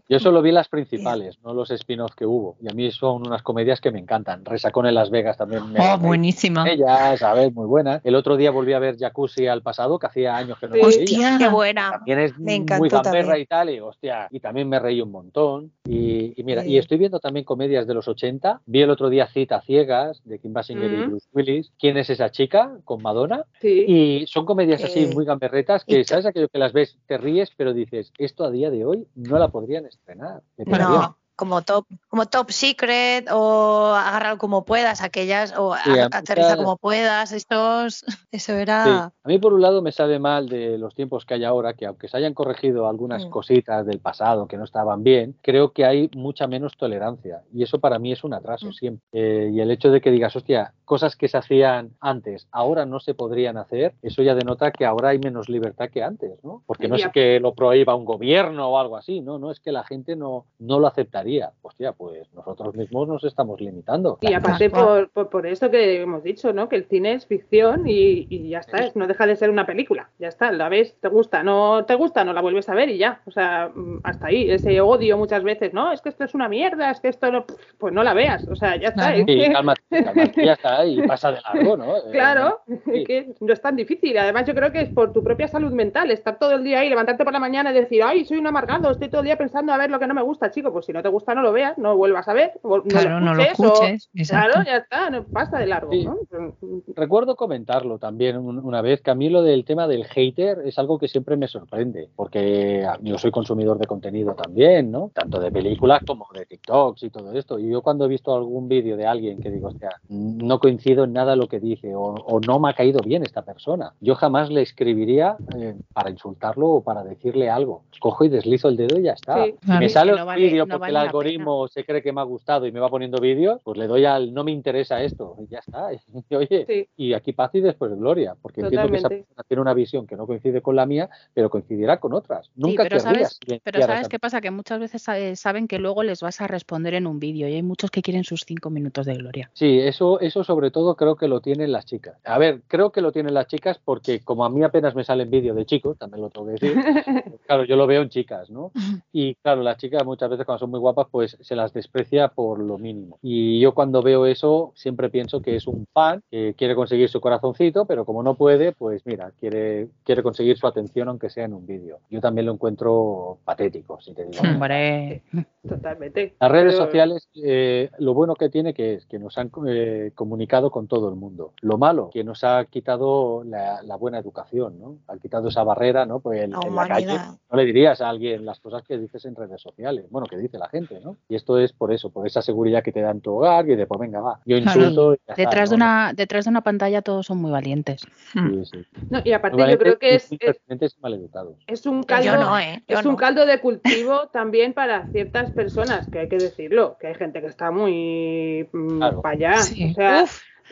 Yo solo vi las principales, no los spin-offs que hubo. Y a mí son unas comedias que me encantan. Resacón en Las Vegas también. Me oh, buenísima. Ella, sabes, muy buena. El otro día volví a ver Jacuzzi al pasado, que hacía años que no lo Hostia, qué buena. También es me muy gamberra y tal, y hostia, y también me reí un montón. Y, mira, y estoy viendo también comedias de los 80. Vi el otro día Cita Ciegas, de Kim Basinger y Bruce Willis. ¿Quién es esa chica? Con Madonna. Y son comedias así muy gamberretas que, ¿sabes? Aquello que las ves, te ríes, pero dices, esto a día de hoy no la podrían estrenar. No como top, como top secret o agárralo como puedas, aquellas, o aterriza como puedas, estos, eso era. A mí por un lado me sabe mal de los tiempos que hay ahora, que aunque se hayan corregido algunas mm. cositas del pasado que no estaban bien, creo que hay mucha menos tolerancia y eso para mí es un atraso mm. siempre. Eh, y el hecho de que digas, hostia, cosas que se hacían antes, ahora no se podrían hacer, eso ya denota que ahora hay menos libertad que antes, ¿no? Porque no es que lo prohíba un gobierno o algo así, ¿no? No es que la gente no, no lo aceptaría Hostia, pues nosotros mismos nos estamos limitando. Y aparte por, por, esto que hemos dicho, ¿no? Que el cine es ficción y, ya está, no deja de ser una película. Ya está, la ves, te gusta, no te gusta, no la vuelves a ver y ya. O sea, mm, hasta ahí, ese odio muchas veces, no, es que esto es una mierda, es que esto no, pues no la veas, o sea, ya está. ya está, y pasa de largo, ¿no? Eh, claro, que no es tan difícil. Además, yo creo que es por tu propia salud mental, estar todo el día ahí, levantarte por la mañana y decir, ay, soy un amargado, estoy todo el día pensando a ver lo que no me gusta, chico, pues si no te gusta no lo veas, no vuelvas a ver, no claro, lo escuches. claro, ya está, no pasa de largo. Recuerdo comentarlo también una vez, que a mí lo del tema del hater es algo que siempre me sorprende, porque yo soy consumidor de contenido también, ¿no? Tanto de películas como de TikToks y todo esto. Y yo cuando he visto algún vídeo de alguien que digo, hostia, no coincido en nada lo que dice o, no me ha caído bien esta persona, yo jamás le escribiría eh, para insultarlo o para decirle algo. Cojo y deslizo el dedo y ya está. Me sale un vídeo porque el algoritmo se cree que me ha gustado y me va poniendo vídeos, pues le doy al no me interesa esto y ya está. Y, oye, y aquí paz y después gloria, porque entiendo que esa persona tiene una visión que no coincide con la mía, pero coincidirá con otras. Nunca pero sabes, pero ¿sabes qué pasa? Que muchas veces saben que luego les vas a responder en un vídeo y hay muchos que quieren sus cinco minutos de gloria. Sí, eso, eso sobre todo creo que lo tienen las chicas. A ver, creo que lo tienen las chicas porque como a mí apenas me salen vídeos de chicos, también lo tengo que decir, claro, yo lo veo en chicas, ¿no? Y claro, las chicas muchas veces cuando son muy guapas, pues se las desprecia por lo mínimo. Y yo cuando veo eso siempre pienso que es un fan que quiere conseguir su corazoncito, pero como no puede, pues mira, quiere, quiere conseguir su atención aunque sea en un vídeo. Yo también lo encuentro patético, si te digo. Totalmente. Las redes sociales, eh, lo bueno que tiene que es que nos han eh, comunicado con todo el mundo. Lo malo, que nos ha quitado la, buena educación, ¿no? Ha quitado esa barrera, ¿no? Pues en, la calle no le dirías a alguien las cosas que dices en redes sociales. Bueno, que dice la gente, ¿no? Y esto es por eso, por esa seguridad que te da en tu hogar y de, pues venga, va, yo insulto. detrás, de una, detrás de una pantalla todos son muy valientes. Sí, sí. y aparte yo creo que es, es, es un caldo, ¿eh? es un caldo de cultivo también para ciertas personas, que hay que decirlo, que hay gente que está muy mm, para allá. O sea,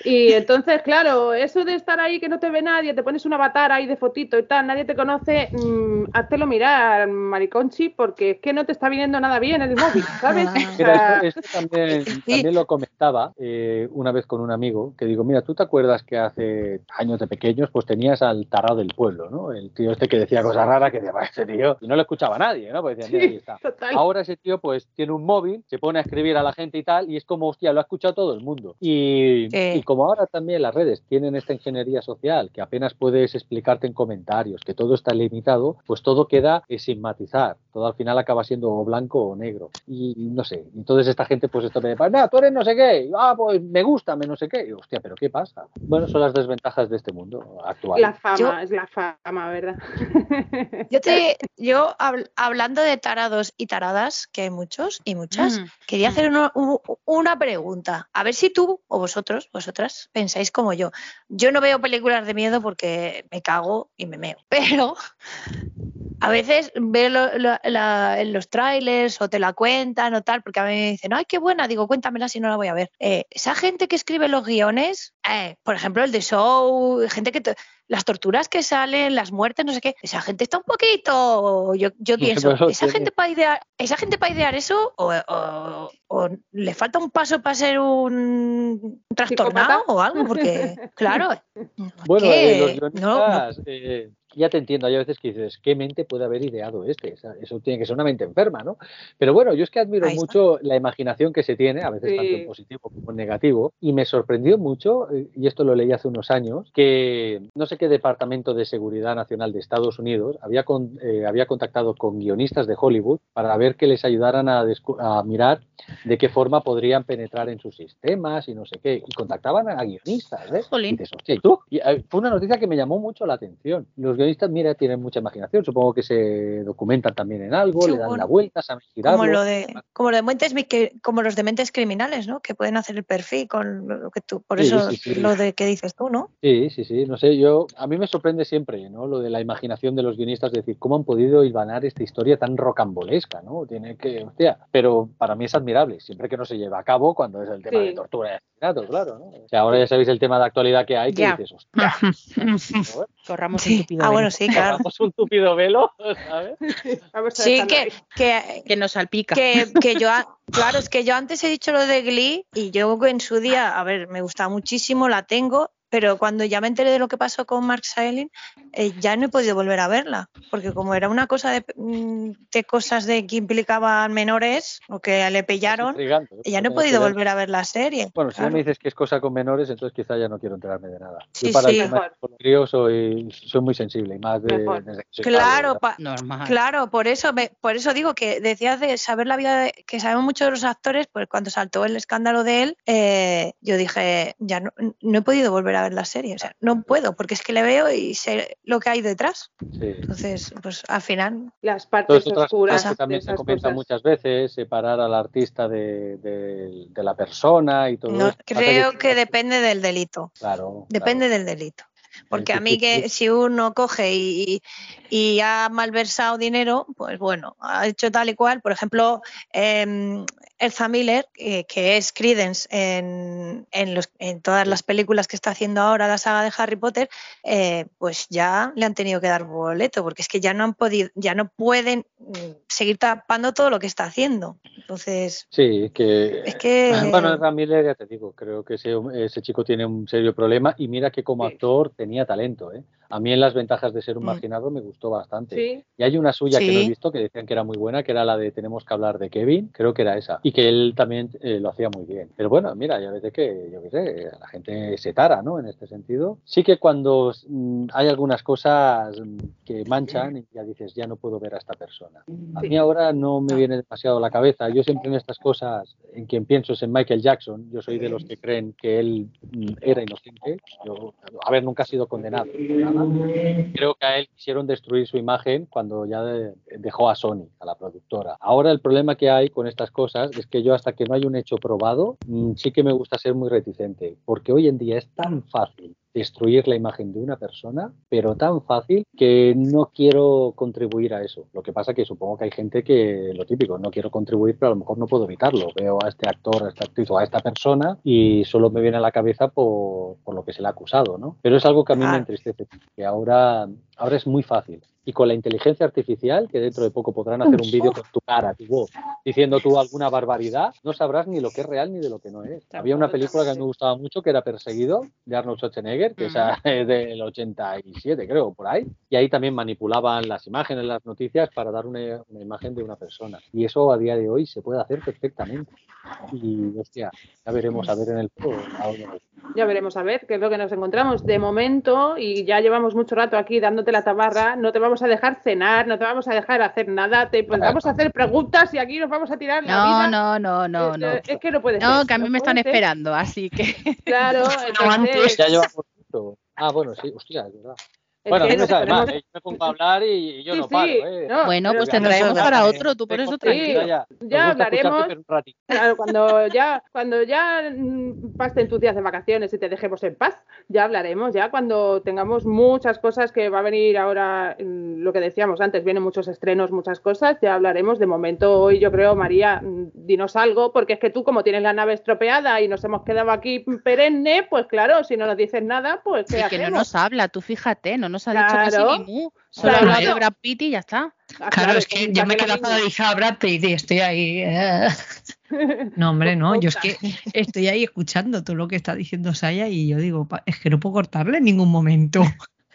y entonces, claro, eso de estar ahí que no te ve nadie, te pones un avatar ahí de fotito y tal, nadie te conoce, mmm, háztelo mirar, mariconchi, porque es que no te está viniendo nada bien el móvil, ¿sabes? Mira, esto, también, también, lo comentaba eh, una vez con un amigo, que digo, mira, ¿tú te acuerdas que hace años de pequeños pues tenías al tarado del pueblo, ¿no? El tío este que decía cosas raras, que decía, ese tío, y no lo escuchaba nadie, ¿no? Pues decía, mira, ahí está. Ahora ese tío pues tiene un móvil, se pone a escribir a la gente y tal, y es como, hostia, lo ha escuchado todo el mundo. Y, y como ahora también las redes tienen esta ingeniería social que apenas puedes explicarte en comentarios, que todo está limitado, pues todo queda sin matizar. Todo al final acaba siendo o blanco o negro. Y no sé, entonces esta gente pues esto me dice, no, tú eres no sé qué, ah, pues me gusta, me no sé qué. Y, hostia, pero ¿qué pasa? Bueno, son las desventajas de este mundo actual. La fama, es la fama, ¿verdad? Yo te, yo hablando de tarados y taradas, que hay muchos y muchas, mm. quería hacer una pregunta. A ver si tú o vosotros, vosotras, pensáis como yo. Yo no veo películas de miedo porque me cago y me meo, pero a veces veo en los trailers o te la cuentan o tal, porque a mí me dicen, ay, qué buena, digo, cuéntamela si no la voy a ver. Eh, esa gente que escribe los guiones, eh, por ejemplo, el de Show, gente que... las torturas que salen, las muertes, no sé qué, esa gente está un poquito, yo, yo pienso, esa gente para idear, esa gente para idear eso o, le falta un paso para ser un trastornado o algo, porque claro. Bueno, eh, los guionistas, eh, ya te entiendo, hay veces que dices, ¿qué mente puede haber ideado este? Eso tiene que ser una mente enferma, ¿no? Pero bueno, yo es que admiro mucho la imaginación que se tiene, a veces tanto en positivo como en negativo, y me sorprendió mucho, eh, y esto lo leí hace unos años, que no sé qué departamento de seguridad nacional de Estados Unidos había, eh, había contactado con guionistas de Hollywood para ver que les ayudaran a, mirar de qué forma podrían penetrar en sus sistemas y no sé qué, y contactaban a guionistas, ¿ves? Y dices, ¿y tú? Y, eh, fue una noticia que me llamó mucho la atención. Los guionistas, mira, tienen mucha imaginación, supongo que se documentan también en algo, le dan la vuelta, saben girarlo. Como, lo de, como, lo de mentes, como los de mentes criminales, ¿no? Que pueden hacer el perfil con lo que tú, por eso lo de que dices tú, ¿no? Sí, sí, sí, no sé, yo, a mí me sorprende siempre, ¿no? Lo de la imaginación de los guionistas, es decir, cómo han podido hilvanar esta historia tan rocambolesca, ¿no? Tiene que, hostia, pero para mí es admirable, siempre que no se lleva a cabo cuando es el tema de tortura y asesinato, claro, ¿no? O sea, ahora ya sabéis el tema de actualidad que hay, que dices, hostia. Corramos un tupido Ah, bueno, sí, claro. Un tupido velo, ¿sabes? sí, que, que, que, nos salpica. Que, que yo, claro, es que yo antes he dicho lo de Glee y yo en su día, a ver, me gustaba muchísimo, la tengo pero cuando ya me enteré de lo que pasó con Mark Sailin, eh, ya no he podido volver a verla, porque como era una cosa de, mm, de cosas de que implicaban menores o que le pillaron, ya no he podido volver a ver la serie. Bueno, si me dices que es cosa con menores, entonces quizá ya no quiero enterarme de nada. Sí, Yo para sí. el soy, soy muy sensible y más de, claro, claro, por eso por eso digo que decías de saber la vida de, que sabemos mucho de los actores, pues cuando saltó el escándalo de él, eh, yo dije, ya no, no he podido volver a ver la serie. O sea, no puedo, porque es que le veo y sé lo que hay detrás. Entonces, pues al final. Las partes oscuras. Que también se comenta muchas veces, separar al artista de, de, la persona y todo no, Creo que, depende del delito. Claro. Depende del delito. Porque a mí que si uno coge y, y, ha malversado dinero, pues bueno, ha hecho tal y cual. Por ejemplo, eh, Elsa Miller, eh, que es Credence en, en, todas las películas que está haciendo ahora la saga de Harry Potter, eh, pues ya le han tenido que dar boleto, porque es que ya no han podido, ya no pueden mm, seguir tapando todo lo que está haciendo. Entonces. Sí, que. Es que bueno, Elsa Miller, ya te digo, creo que ese, ese chico tiene un serio problema y mira que como actor tenía talento, ¿eh? A mí en las ventajas de ser un mm. marginado me gustó bastante. Y hay una suya que no he visto que decían que era muy buena, que era la de Tenemos que hablar de Kevin, creo que era esa. Y que él también eh, lo hacía muy bien. Pero bueno, mira, ya ves que, yo qué sé, la gente se tara, ¿no? En este sentido. Sí que cuando mm, hay algunas cosas que manchan y ya dices, ya no puedo ver a esta persona. A mí ahora no me viene demasiado a la cabeza. yo siempre en estas cosas, en quien pienso es en Michael Jackson. Yo soy de los que creen que él mm, era inocente. Yo, a ver, nunca ha sido condenado. Creo que a él quisieron destruir su imagen cuando ya dejó a Sony, a la productora. Ahora el problema que hay con estas cosas es que yo hasta que no hay un hecho probado, mm, sí que me gusta ser muy reticente, porque hoy en día es tan fácil destruir la imagen de una persona, pero tan fácil que no quiero contribuir a eso. Lo que pasa que supongo que hay gente que, lo típico, no quiero contribuir, pero a lo mejor no puedo evitarlo. Veo a este actor, a esta actriz o a esta persona y solo me viene a la cabeza por, por lo que se le ha acusado, ¿no? Pero es algo que a mí me entristece, que ahora, ahora es muy fácil y con la inteligencia artificial, que dentro de poco podrán hacer un vídeo con tu cara, tu voz, diciendo tú alguna barbaridad, no sabrás ni lo que es real ni de lo que no es. Había una película que me gustaba mucho que era Perseguido, de Arnold Schwarzenegger, que es del 87, creo, por ahí, y ahí también manipulaban las imágenes, las noticias para dar una, imagen de una persona. Y eso a día de hoy se puede hacer perfectamente. Y, hostia, ya veremos a ver en el Ya veremos a ver qué es lo que nos encontramos. De momento, y ya llevamos mucho rato aquí dándote la tabarra, no te vamos a dejar cenar, no te vamos a dejar hacer nada, te pues, vamos a hacer preguntas y aquí nos vamos a tirar la no, No, no, no, no. Es, que no puede ser. No, que a mí me están esperando, así que. Claro, entonces... Ya llevamos Ah, bueno, sí, hostia, es verdad. Bueno, no me sabe mal, ¿eh? yo me pongo a hablar y, yo no paro. ¿eh? bueno, pues te traemos para otro, tú por eso tranquilo. Ya, ya hablaremos. Claro, cuando ya, cuando ya mm, pasen tus días de vacaciones y te dejemos en paz, ya hablaremos, ya cuando tengamos muchas cosas que va a venir ahora, lo que decíamos antes, vienen muchos estrenos, muchas cosas, ya hablaremos. De momento, hoy yo creo, María, mm, dinos algo, porque es que tú, como tienes la nave estropeada y nos hemos quedado aquí perenne, pues claro, si no nos dices nada, pues. ¿qué que no nos habla, tú fíjate, no nos ha dicho casi ni mu. Solo claro. de Brad Pitt y ya está. Ah, claro, es que yo me quedo paralizada a Brad Pitt y estoy ahí. Eh. No, hombre, no, yo es que estoy ahí escuchando todo lo que está diciendo Saya y yo digo, es que no puedo cortarle en ningún momento.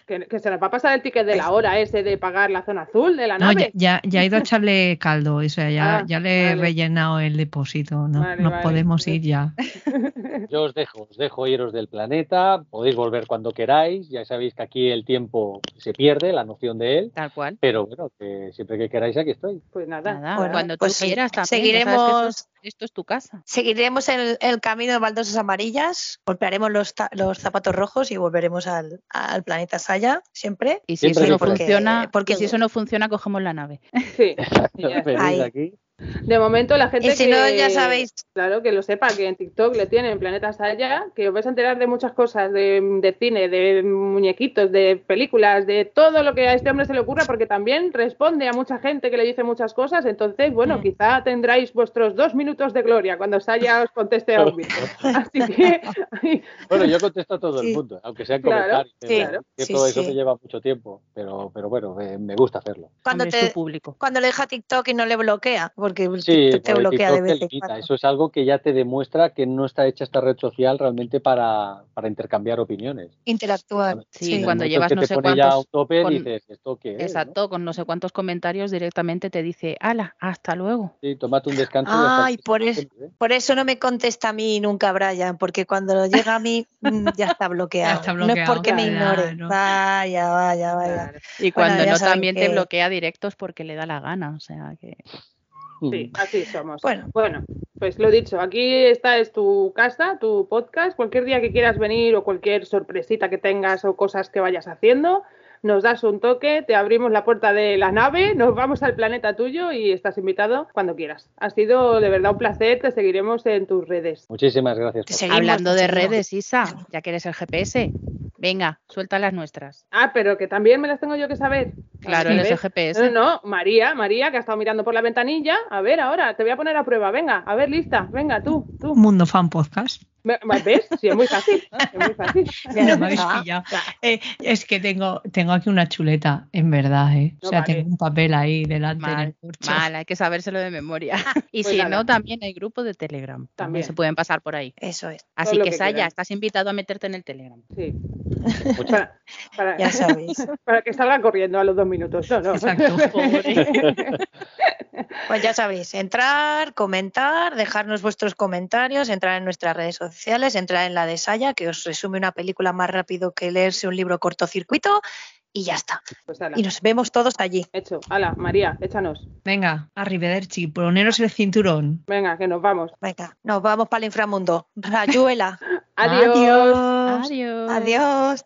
Que, se nos va a pasar el ticket de la hora ese de pagar la zona azul de la nave. No, ya, ya, he ido a echarle caldo, o sea, ya, ah, ya le he rellenado el depósito, no, nos podemos ir ya. Yo os dejo, os dejo iros del planeta, podéis volver cuando queráis, ya sabéis que aquí el tiempo se pierde, la noción de él. Tal cual. Pero bueno, que siempre que queráis aquí estoy. Pues nada, nada cuando pues tú quieras también. Seguiremos esto es tu casa. Seguiremos el, el camino de baldosas amarillas, golpearemos los, los zapatos rojos y volveremos al, al planeta Saya, siempre. Y si eso no funciona, porque si eso no funciona, cogemos la nave. Sí. aquí. De momento la gente y si no, ya sabéis. Claro, que lo sepa, que en TikTok le tienen Planeta Saya, que os vais a enterar de muchas cosas, de, cine, de muñequitos, de películas, de todo lo que a este hombre se le ocurra, porque también responde a mucha gente que le dice muchas cosas. Entonces, bueno, mm. quizá tendráis vuestros dos minutos de gloria cuando Saya os conteste a un Así que... bueno, yo contesto a todo el mundo, aunque sea en comentarios. que todo eso me lleva mucho tiempo, pero, pero bueno, me, gusta hacerlo. Cuando, te, público. cuando le deja TikTok y no le bloquea, porque sí, te bloquea de vez Eso es algo que ya te demuestra que no está hecha esta red social realmente para, para intercambiar opiniones. Interactuar. Sí, cuando llevas no sé cuántos. exacto, con no sé cuántos comentarios directamente te dice, ala, hasta luego. Sí, tómate un descanso. Ay, por, eso, ¿eh? por eso no me contesta a mí nunca Brian, porque cuando llega a mí mm, ya está bloqueado. No es porque me ignore. Vaya, vaya, vaya. Y cuando no también te bloquea directos porque le da la gana, o sea que. Sí, así somos. Bueno. bueno, pues lo dicho, aquí esta es tu casa, tu podcast. Cualquier día que quieras venir o cualquier sorpresita que tengas o cosas que vayas haciendo, nos das un toque, te abrimos la puerta de la nave, nos vamos al planeta tuyo y estás invitado cuando quieras. Ha sido de verdad un placer, te seguiremos en tus redes. Muchísimas gracias. Hablando de redes, Isa, ya que eres el GPS, venga, suelta las nuestras. Ah, pero que también me las tengo yo que saber. Claro, eres el GPS. No, no, María, María, que ha estado mirando por la ventanilla. A ver, ahora, te voy a poner a prueba. Venga, a ver, lista. Venga, tú, tú. Mundo Fan Podcast. ¿Ves? Sí, es muy fácil. Es muy fácil. No me habéis pillado. Eh, es que tengo, tengo aquí una chuleta, en verdad. ¿eh? o sea, tengo un papel ahí delante. Mal, mal, hay que sabérselo de memoria. y pues si no, también hay grupos de Telegram. También. se pueden pasar por ahí. Eso es. Así que, Saya, estás invitado a meterte en el Telegram. Sí. Para, ya sabéis. Para que salga corriendo a los dos minutos. No, no. Exacto. Pues ya sabéis, entrar, comentar, dejarnos vuestros comentarios, entrar en nuestras redes sociales, entrar en la de Saya, que os resume una película más rápido que leerse un libro cortocircuito. y ya está. Pues ala, Y nos vemos todos allí. hecho. Hala, María, échanos. Venga, arrivederci, poneros el cinturón. Venga, que nos vamos. Venga, nos vamos para el inframundo. Rayuela. Adiós. Adiós. Adiós.